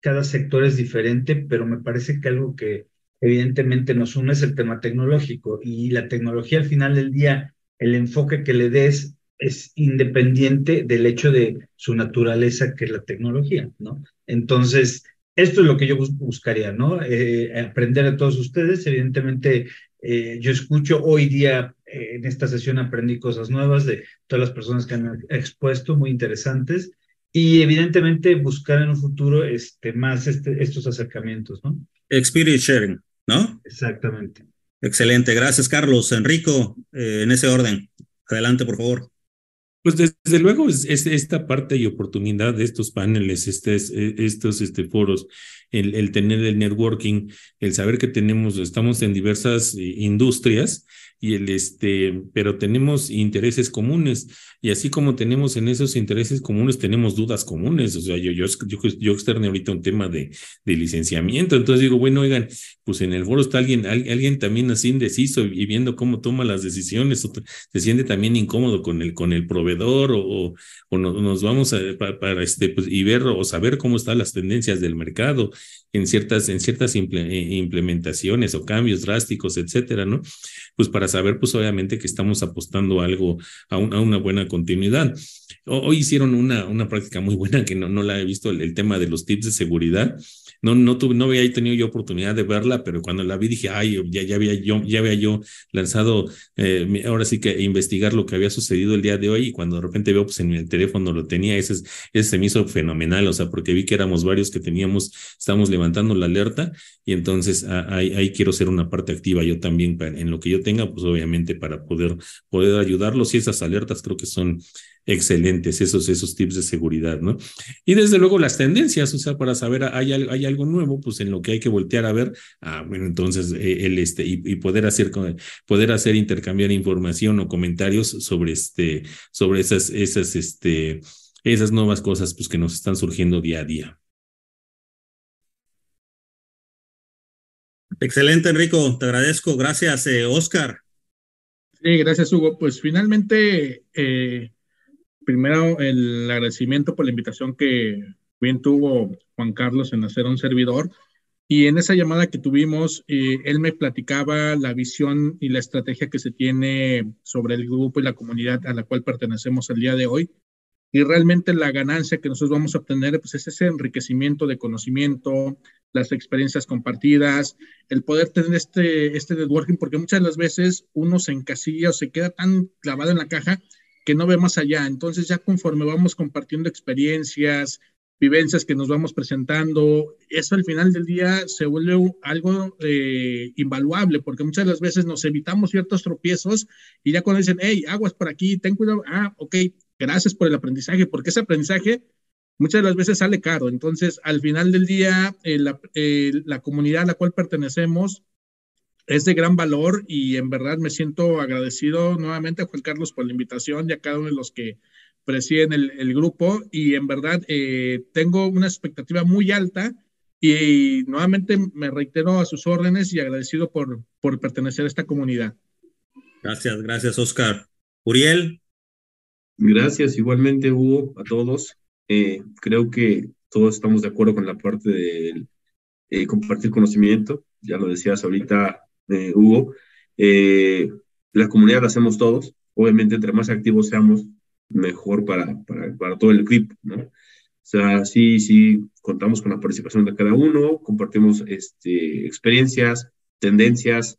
cada sector es diferente, pero me parece que algo que evidentemente nos une es el tema tecnológico y la tecnología al final del día, el enfoque que le des es independiente del hecho de su naturaleza que es la tecnología, ¿no? Entonces, esto es lo que yo buscaría, ¿no? Eh, aprender de todos ustedes. Evidentemente, eh, yo escucho hoy día eh, en esta sesión aprendí cosas nuevas de todas las personas que han expuesto, muy interesantes y evidentemente buscar en un futuro este, más este, estos acercamientos, ¿no? Experience sharing, ¿no? Exactamente. Excelente, gracias Carlos. Enrico, en ese orden. Adelante, por favor. Pues desde luego es, esta parte y oportunidad de estos paneles, este, estos este, foros, el, el, tener el networking, el saber que tenemos, estamos en diversas eh, industrias y el este, pero tenemos intereses comunes. Y así como tenemos en esos intereses comunes, tenemos dudas comunes. O sea, yo, yo, yo, yo externé ahorita un tema de, de licenciamiento, entonces digo, bueno, oigan, pues en el foro está alguien, alguien también así indeciso y viendo cómo toma las decisiones, o se siente también incómodo con el, con el proveedor o, o, nos vamos a, para, este, pues, y ver o saber cómo están las tendencias del mercado en ciertas, en ciertas eh, implementaciones o cambios drásticos, etcétera, ¿no? Pues para saber, pues obviamente que estamos apostando algo a, a una buena continuidad. Hoy hicieron una, una práctica muy buena que no, no la he visto, el, tema de los tips de seguridad. No, no, tuve, no había tenido yo oportunidad de verla, pero cuando la vi dije, ay, ya, ya, había, yo, ya había yo lanzado, eh, ahora sí que investigar lo que había sucedido el día de hoy y cuando de repente veo, pues en el teléfono lo tenía, ese, ese se me hizo fenomenal, o sea, porque vi que éramos varios que teníamos, estábamos levantando la alerta y entonces ahí, ahí quiero ser una parte activa yo también en lo que yo tenga, pues obviamente para poder, poder ayudarlos y esas alertas creo que son excelentes esos, esos tips de seguridad, ¿no? Y desde luego las tendencias, o sea, para saber, hay, hay algo nuevo, pues en lo que hay que voltear a ver, ah, bueno, entonces, eh, el, este, y, y, poder hacer, poder hacer intercambiar información o comentarios sobre este, sobre esas, esas, este, esas nuevas cosas, pues que nos están surgiendo día a día. Excelente, Enrico, te agradezco. Gracias, eh, Oscar. Sí, gracias, Hugo. Pues finalmente, eh, primero el agradecimiento por la invitación que bien tuvo Juan Carlos en hacer un servidor. Y en esa llamada que tuvimos, eh, él me platicaba la visión y la estrategia que se tiene sobre el grupo y la comunidad a la cual pertenecemos el día de hoy. Y realmente la ganancia que nosotros vamos a obtener pues, es ese enriquecimiento de conocimiento, las experiencias compartidas, el poder tener este, este networking, porque muchas de las veces uno se encasilla o se queda tan clavado en la caja que no ve más allá. Entonces ya conforme vamos compartiendo experiencias, vivencias que nos vamos presentando, eso al final del día se vuelve algo eh, invaluable, porque muchas de las veces nos evitamos ciertos tropiezos y ya cuando dicen, hey, aguas por aquí, ten cuidado, ah, ok, gracias por el aprendizaje, porque ese aprendizaje muchas de las veces sale caro. Entonces, al final del día, eh, eh, la comunidad a la cual pertenecemos es de gran valor y en verdad me siento agradecido nuevamente a Juan Carlos por la invitación y a cada uno de los que presiden el, el grupo y en verdad eh, tengo una expectativa muy alta y, nuevamente me reitero a sus órdenes y agradecido por, por pertenecer a esta comunidad. Gracias, gracias Oscar. Uriel. Gracias igualmente Hugo, a todos. Eh, creo que todos estamos de acuerdo con la parte del eh, compartir conocimiento, ya lo decías ahorita, eh, Hugo, eh, la comunidad la hacemos todos, obviamente entre más activos seamos, mejor para, para, para todo el equipo, ¿no? O sea, sí, sí, contamos con la participación de cada uno, compartimos este, experiencias, tendencias,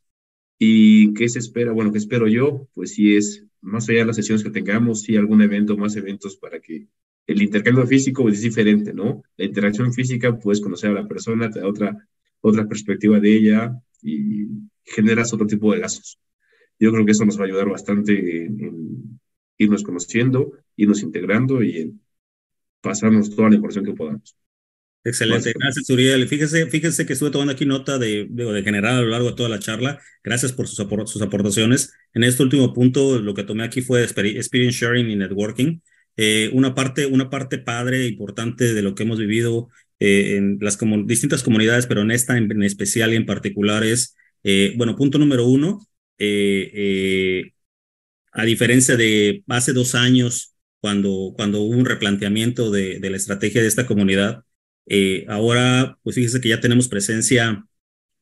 y qué se espera, bueno, qué espero yo, pues sí es, más allá de las sesiones que tengamos, sí algún evento, más eventos para que el intercambio físico pues, es diferente, ¿no? La interacción física, puedes conocer a la persona, te da otra, otra perspectiva de ella y generas otro tipo de lazos. Yo creo que eso nos va a ayudar bastante en, irnos conociendo, irnos integrando y en pasarnos toda la información que podamos. Excelente, gracias Uriel. Fíjese, fíjese que estuve tomando aquí nota de, de, general a lo largo de toda la charla. Gracias por sus, sus aportaciones. En este último punto, lo que tomé aquí fue experience sharing y networking. Eh, una, parte, una parte padre, e importante de lo que hemos vivido eh, en las como, distintas comunidades, pero en esta en, especial y en particular es, eh, bueno, punto número uno, a diferencia de hace dos años, cuando, cuando hubo un replanteamiento de, la estrategia de esta comunidad, ahora, pues fíjese que ya tenemos presencia,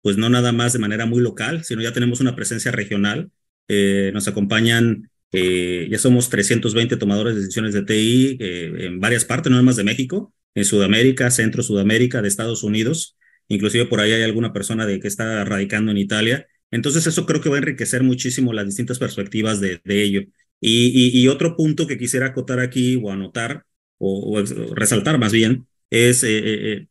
pues no nada más de manera muy local, sino ya tenemos una presencia regional. nos acompañan eh, ya somos 320 tomadores de decisiones de TI eh, en varias partes, no más de México, en Sudamérica, Centro Sudamérica, de Estados Unidos, inclusive por ahí hay alguna persona de que está radicando en Italia. Entonces eso creo que va a enriquecer muchísimo las distintas perspectivas de, ello. Y, otro punto que quisiera acotar aquí o anotar o, resaltar más bien es, eh,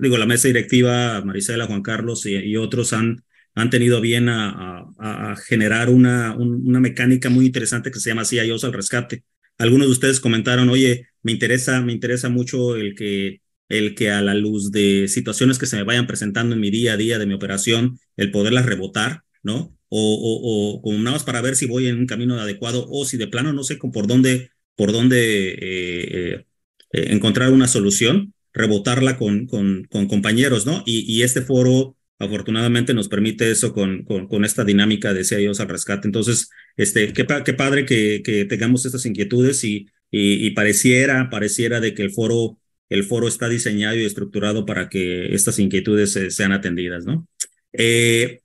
digo, la mesa directiva, Marisela, Juan Carlos y, otros han han tenido bien a, a, generar una, una mecánica muy interesante que se llama CIOs al rescate. Algunos de ustedes comentaron, oye, me interesa, me interesa mucho el que, el que a la luz de situaciones que se me vayan presentando en mi día a día de mi operación, el poderlas rebotar, ¿no? O, o, o nada más para ver si voy en un camino adecuado o si de plano no sé por dónde, por dónde eh, eh, eh, encontrar una solución, rebotarla con, con, compañeros, ¿no? Y, y este foro afortunadamente nos permite eso con, con, esta dinámica de CIOs al rescate. Entonces, este, qué, qué padre que, que, tengamos estas inquietudes y, y, pareciera, pareciera de que el foro, el foro está diseñado y estructurado para que estas inquietudes sean atendidas, ¿no? Eh,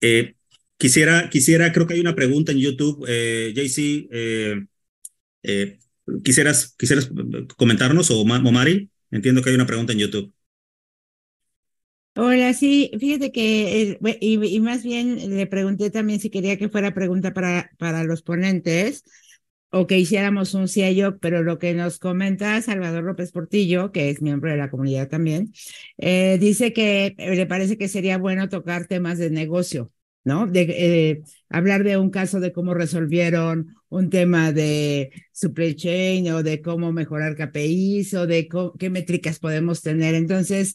eh, quisiera, quisiera, creo que hay una pregunta en YouTube, eh, JC, ¿quisieras, ¿quisieras comentarnos o, o Mari? Entiendo que hay una pregunta en YouTube. Hola, sí, fíjate que, y, más bien le pregunté también si quería que fuera pregunta para, para los ponentes o que hiciéramos un CIO, pero lo que nos comenta Salvador López Portillo, que es miembro de la comunidad también, eh, dice que le parece que sería bueno tocar temas de negocio, ¿no? De eh, hablar de un caso de cómo resolvieron un tema de supply chain o de cómo mejorar KPIs o de qué métricas podemos tener. Entonces,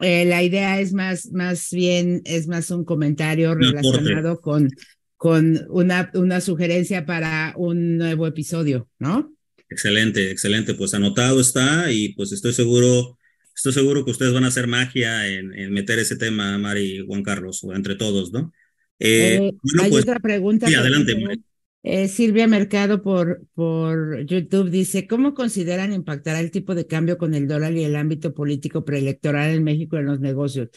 eh, la idea es más, más bien, es más un comentario relacionado con, con una, una sugerencia para un nuevo episodio, ¿no? Excelente, excelente. Pues anotado está y pues estoy seguro, estoy seguro que ustedes van a hacer magia en, en meter ese tema, Mari y Juan Carlos, o entre todos, ¿no? Eh, eh hay pues, otra pregunta. Sí, adelante, Mari. Eh, Silvia Mercado por, por YouTube dice, ¿cómo consideran impactará el tipo de cambio con el dólar y el ámbito político preelectoral en México en los negocios?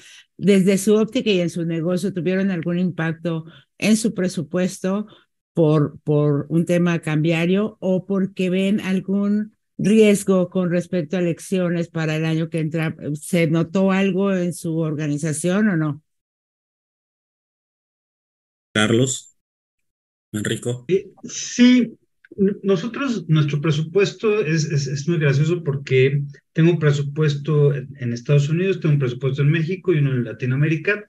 Desde su óptica y en su negocio, ¿tuvieron algún impacto en su presupuesto por, por un tema cambiario o porque ven algún riesgo con respecto a elecciones para el año que entra? ¿Se notó algo en su organización o no? Carlos. Enrico. Sí, nosotros, nuestro presupuesto es, es, muy gracioso porque tengo un presupuesto en Estados Unidos, tengo un presupuesto en México y uno en Latinoamérica.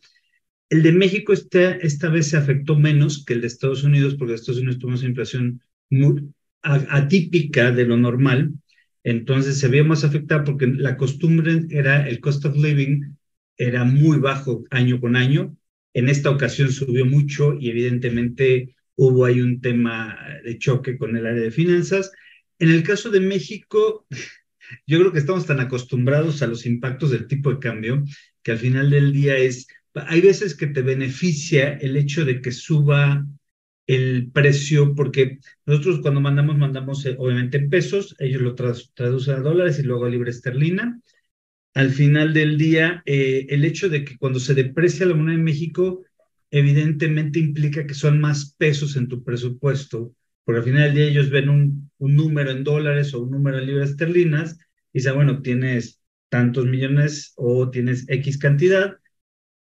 El de México esta, esta vez se afectó menos que el de Estados Unidos porque Estados Unidos tuvo una inflación muy atípica de lo normal. Entonces se vio más afectada porque la costumbre era el cost of living era muy bajo año con año. En esta ocasión subió mucho y evidentemente hubo ahí un tema de choque con el área de finanzas. En el caso de México, yo creo que estamos tan acostumbrados a los impactos del tipo de cambio que al final del día es, hay veces que te beneficia el hecho de que suba el precio, porque nosotros cuando mandamos, mandamos eh, obviamente en pesos, ellos lo traducen a dólares y luego a libre esterlina. al final del día, eh, el hecho de que cuando se deprecia la moneda en México, evidentemente implica que son más pesos en tu presupuesto, porque al final del día ellos ven un, número en dólares o un número en libras esterlinas y dicen, bueno, tienes tantos millones o tienes X cantidad,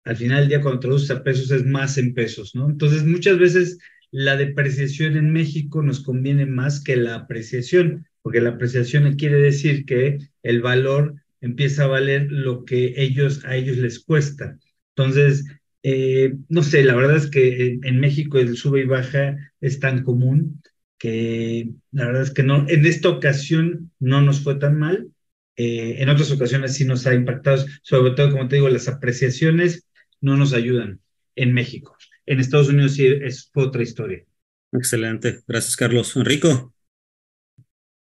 al final del día cuando traduces a pesos es más en pesos, ¿no? Entonces muchas veces la depreciación en México nos conviene más que la apreciación, porque la apreciación quiere decir que el valor empieza a valer lo que ellos a ellos les cuesta. Entonces, eh, no sé, la verdad es que en, México el sube y baja es tan común que la verdad es que no, en esta ocasión no nos fue tan mal. Eh, en otras ocasiones sí nos ha impactado, sobre todo, como te digo, las apreciaciones no nos ayudan en México. En Estados Unidos sí es otra historia. Excelente. Gracias, Carlos. Enrico.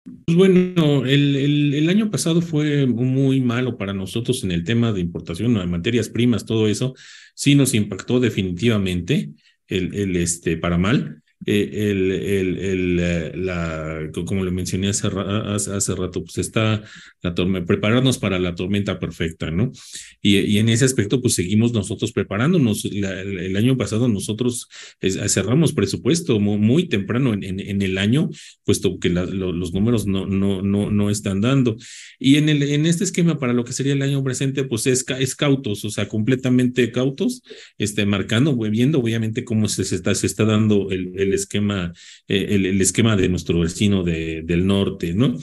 Pues bueno, el, el, año pasado fue muy malo para nosotros en el tema de importación de materias primas, todo eso. Sí nos impactó definitivamente el, el este, para mal. Eh, el, el, el, eh, la, como le mencioné hace, hace, rato, pues está la prepararnos para la tormenta perfecta, ¿no? Y, y en ese aspecto, pues seguimos nosotros preparándonos. el, año pasado nosotros cerramos presupuesto muy, muy temprano en, en, el año, puesto que los números no, no, no, no están dando. Y en, el, en este esquema, para lo que sería el año presente, pues es, es cautos, o sea, completamente cautos, este, marcando, viendo obviamente cómo se, se está, se está dando el el esquema, eh, el, esquema de nuestro vecino de, del norte, ¿no?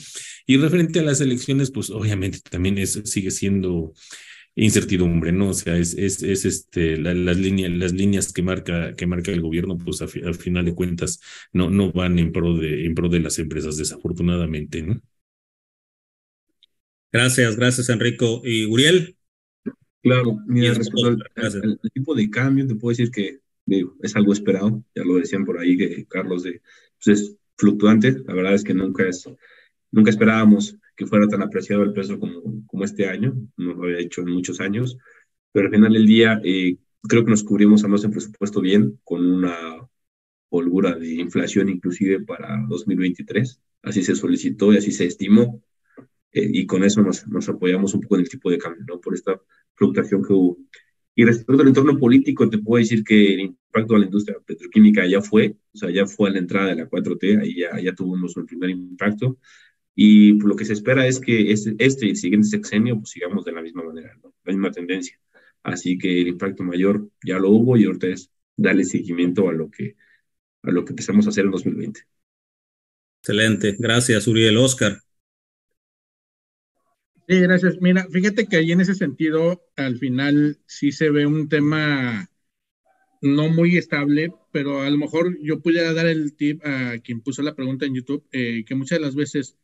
Y referente a las elecciones, pues obviamente también es, sigue siendo incertidumbre, ¿no? O sea, es, es, es este, las, líneas, las líneas que marca, que marca el gobierno, pues al final de cuentas no, no van en pro, de, en pro de las empresas, desafortunadamente, ¿no? Gracias, gracias, Enrico. ¿Y Uriel? Claro, mira, respecto al, tipo de cambio, te puedo decir que es algo esperado, ya lo decían por ahí que Carlos, de, pues es fluctuante, la verdad es que nunca, es, nunca esperábamos que fuera tan apreciado el peso como, como este año, no lo había hecho en muchos años, pero al final del día eh, creo que nos cubrimos además en presupuesto bien, con una holgura de inflación inclusive para 2023, así se solicitó y así se estimó, eh, y con eso nos, nos apoyamos un poco en el tipo de cambio, ¿no? Por esta fluctuación que hubo. Y respecto al entorno político, te puedo decir que impacto a la industria petroquímica ya fue, o sea, ya fue a la entrada de la 4T, ahí ya, ya tuvimos un primer impacto. Y lo que se espera es que este, este y el siguiente sexenio pues, sigamos de la misma manera, la misma tendencia. Así que el impacto mayor ya lo hubo y ahorita es darle seguimiento a lo que, a lo que empezamos a hacer en 2020. Excelente. Gracias, Uriel. Oscar. Sí, gracias. Mira, fíjate que ahí en ese sentido, al final sí se ve un tema no muy estable, pero a lo mejor yo pudiera dar el tip a quien puso la pregunta en YouTube, eh, que muchas de las veces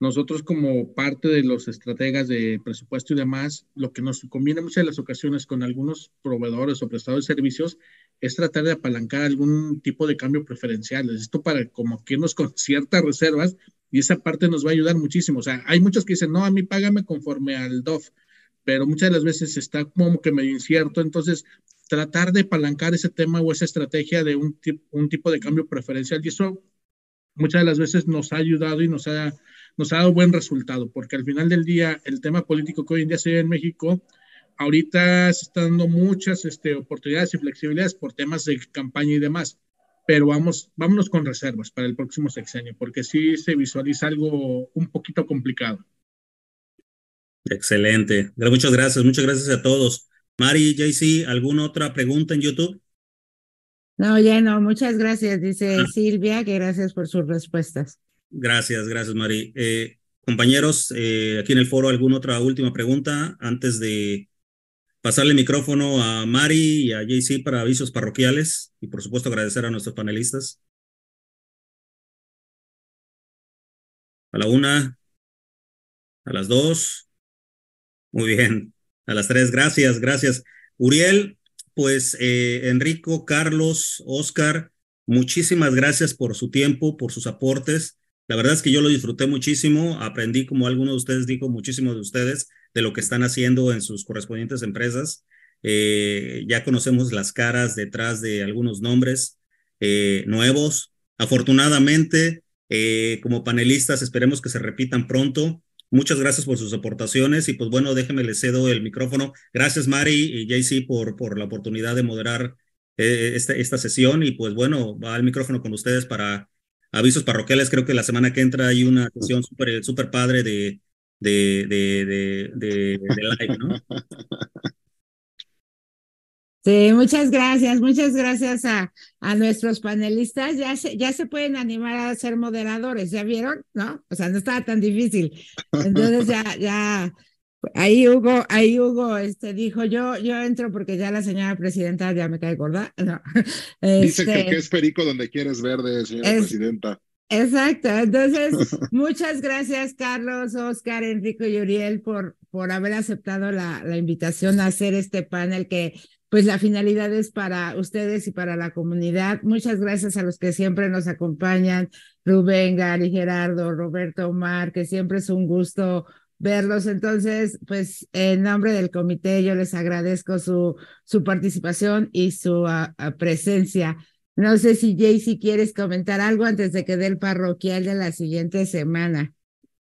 nosotros como parte de los estrategas de presupuesto y demás, lo que nos conviene muchas de las ocasiones con algunos proveedores o prestadores de servicios es tratar de apalancar algún tipo de cambio preferencial. Esto para como que irnos con ciertas reservas y esa parte nos va a ayudar muchísimo. O sea, hay muchos que dicen, no, a mí págame conforme al DOF, pero muchas de las veces está como que medio incierto, entonces tratar de apalancar ese tema o esa estrategia de un, un tipo de cambio preferencial y eso muchas de las veces nos ha ayudado y nos ha, nos ha dado buen resultado, porque al final del día el tema político que hoy en día se ve en México, ahorita se están dando muchas este, oportunidades y flexibilidades por temas de campaña y demás pero vamos, vámonos con reservas para el próximo sexenio, porque sí se visualiza algo un poquito complicado. Excelente. Muchas gracias, muchas gracias a todos. Mari, JC, ¿alguna otra pregunta en YouTube? No, ya no, muchas gracias, dice ah. Silvia, que gracias por sus respuestas. Gracias, gracias, Mari. Eh, compañeros, eh, aquí en el foro, ¿alguna otra última pregunta antes de pasarle el micrófono a Mari y a JC para avisos parroquiales y por supuesto agradecer a nuestros panelistas. A la una, a las dos. Muy bien, a las tres, gracias, gracias. Uriel, pues eh, Enrico, Carlos, Oscar, muchísimas gracias por su tiempo, por sus aportes. La verdad es que yo lo disfruté muchísimo, aprendí, como alguno de ustedes dijo, muchísimo de ustedes de lo que están haciendo en sus correspondientes empresas. Eh, ya conocemos las caras detrás de algunos nombres eh, nuevos. Afortunadamente, como panelistas, esperemos que se repitan pronto Muchas gracias por sus aportaciones y pues bueno, déjenme le cedo el micrófono. Gracias Mari y JC por, por la oportunidad de moderar eh, esta, esta sesión y pues bueno, va el micrófono con ustedes para avisos parroquiales. Creo que la semana que entra hay una sesión súper super padre de, de, de, de, de live, ¿no? Sí, muchas gracias, muchas gracias a, a nuestros panelistas. Ya se, ya se pueden animar a ser moderadores, ¿ya vieron? ¿No? O sea, no estaba tan difícil. Entonces ya, ya, ahí Hugo, ahí Hugo este, dijo, yo, yo entro porque ya la señora presidenta ya me cae gorda. No. Dice que, que, este, es perico donde quieres verde, señora es, presidenta. Exacto, entonces muchas gracias Carlos, Oscar, Enrico y Uriel por, por haber aceptado la, la invitación a hacer este panel que pues la finalidad es para ustedes y para la comunidad. Muchas gracias a los que siempre nos acompañan, Rubén, Gary, Gerardo, Roberto, Omar, que siempre es un gusto verlos. Entonces, pues en nombre del comité yo les agradezco su, su participación y su uh, uh, presencia. No sé si Jay, si quieres comentar algo antes de que dé el parroquial de la siguiente semana.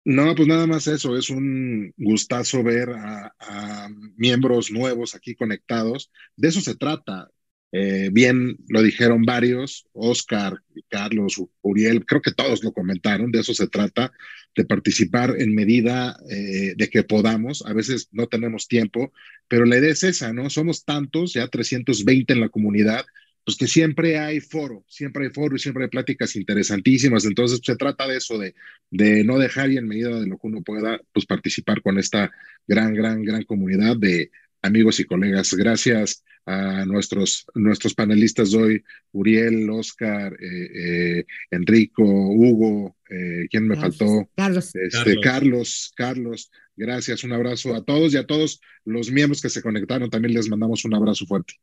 No, pues nada más eso, es un gustazo ver a, miembros nuevos aquí conectados. De eso se trata. Eh, bien lo dijeron varios, Oscar, Carlos, Uriel, creo que todos lo comentaron, de eso se trata, de participar en medida eh, de que podamos. A veces no tenemos tiempo, pero la idea es esa, ¿no? Somos tantos, ya 320 en la comunidad, pues que siempre hay foro, siempre hay foro y siempre hay pláticas interesantísimas. Entonces, se trata de eso, de, de no dejar y en medida de lo que uno pueda, pues participar con esta gran, gran, gran comunidad de amigos y colegas. Gracias a nuestros, nuestros panelistas hoy, Uriel, Oscar, eh, eh, Enrico, Hugo, eh, ¿quién me Carlos, faltó? Carlos. Este, Carlos, Carlos, gracias, un abrazo a todos y a todos los miembros que se conectaron, también les mandamos un abrazo fuerte.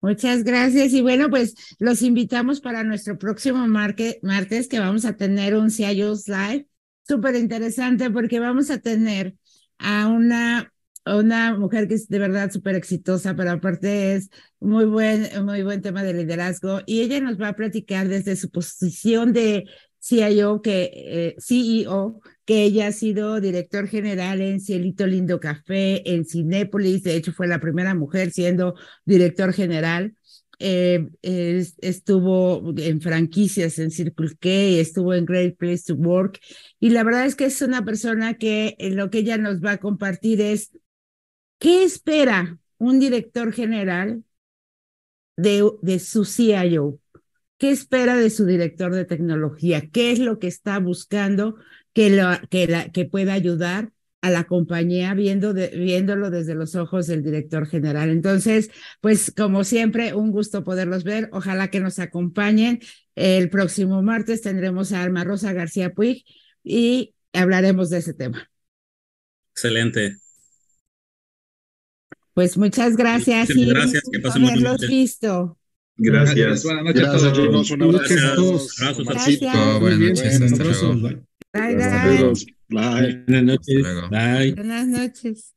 Muchas gracias. Y bueno, pues los invitamos para nuestro próximo marque, martes que vamos a tener un CIOs Live. Súper interesante porque vamos a tener a una, una mujer que es de verdad súper exitosa, pero aparte es muy buen, muy buen tema de liderazgo. Y ella nos va a platicar desde su posición de CIO, que, eh, CEO, que ella ha sido director general en Cielito Lindo Café, en Cinépolis, de hecho fue la primera mujer siendo director general. Eh, es, estuvo en franquicias en Circle K, estuvo en Great Place to Work y la verdad es que es una persona que lo que ella nos va a compartir es qué espera un director general de, de su CIO, qué espera de su director de tecnología, qué es lo que está buscando que, lo, que, la, que pueda ayudar a la compañía viendo de, viéndolo desde los ojos del director general. Entonces, pues como siempre, un gusto poderlos ver. Ojalá que nos acompañen. El próximo martes tendremos a Alma Rosa García Puig y hablaremos de ese tema. Excelente. Pues muchas gracias. Muchas gracias. Que pasen haberlos visto. Gracias. Buenas noches a todos. Un abrazo. Gracias. Gracias. Buenas noches. Hasta luego. Bye, bye. Bye. Buenas noches. luego. Bye. Buenas noches.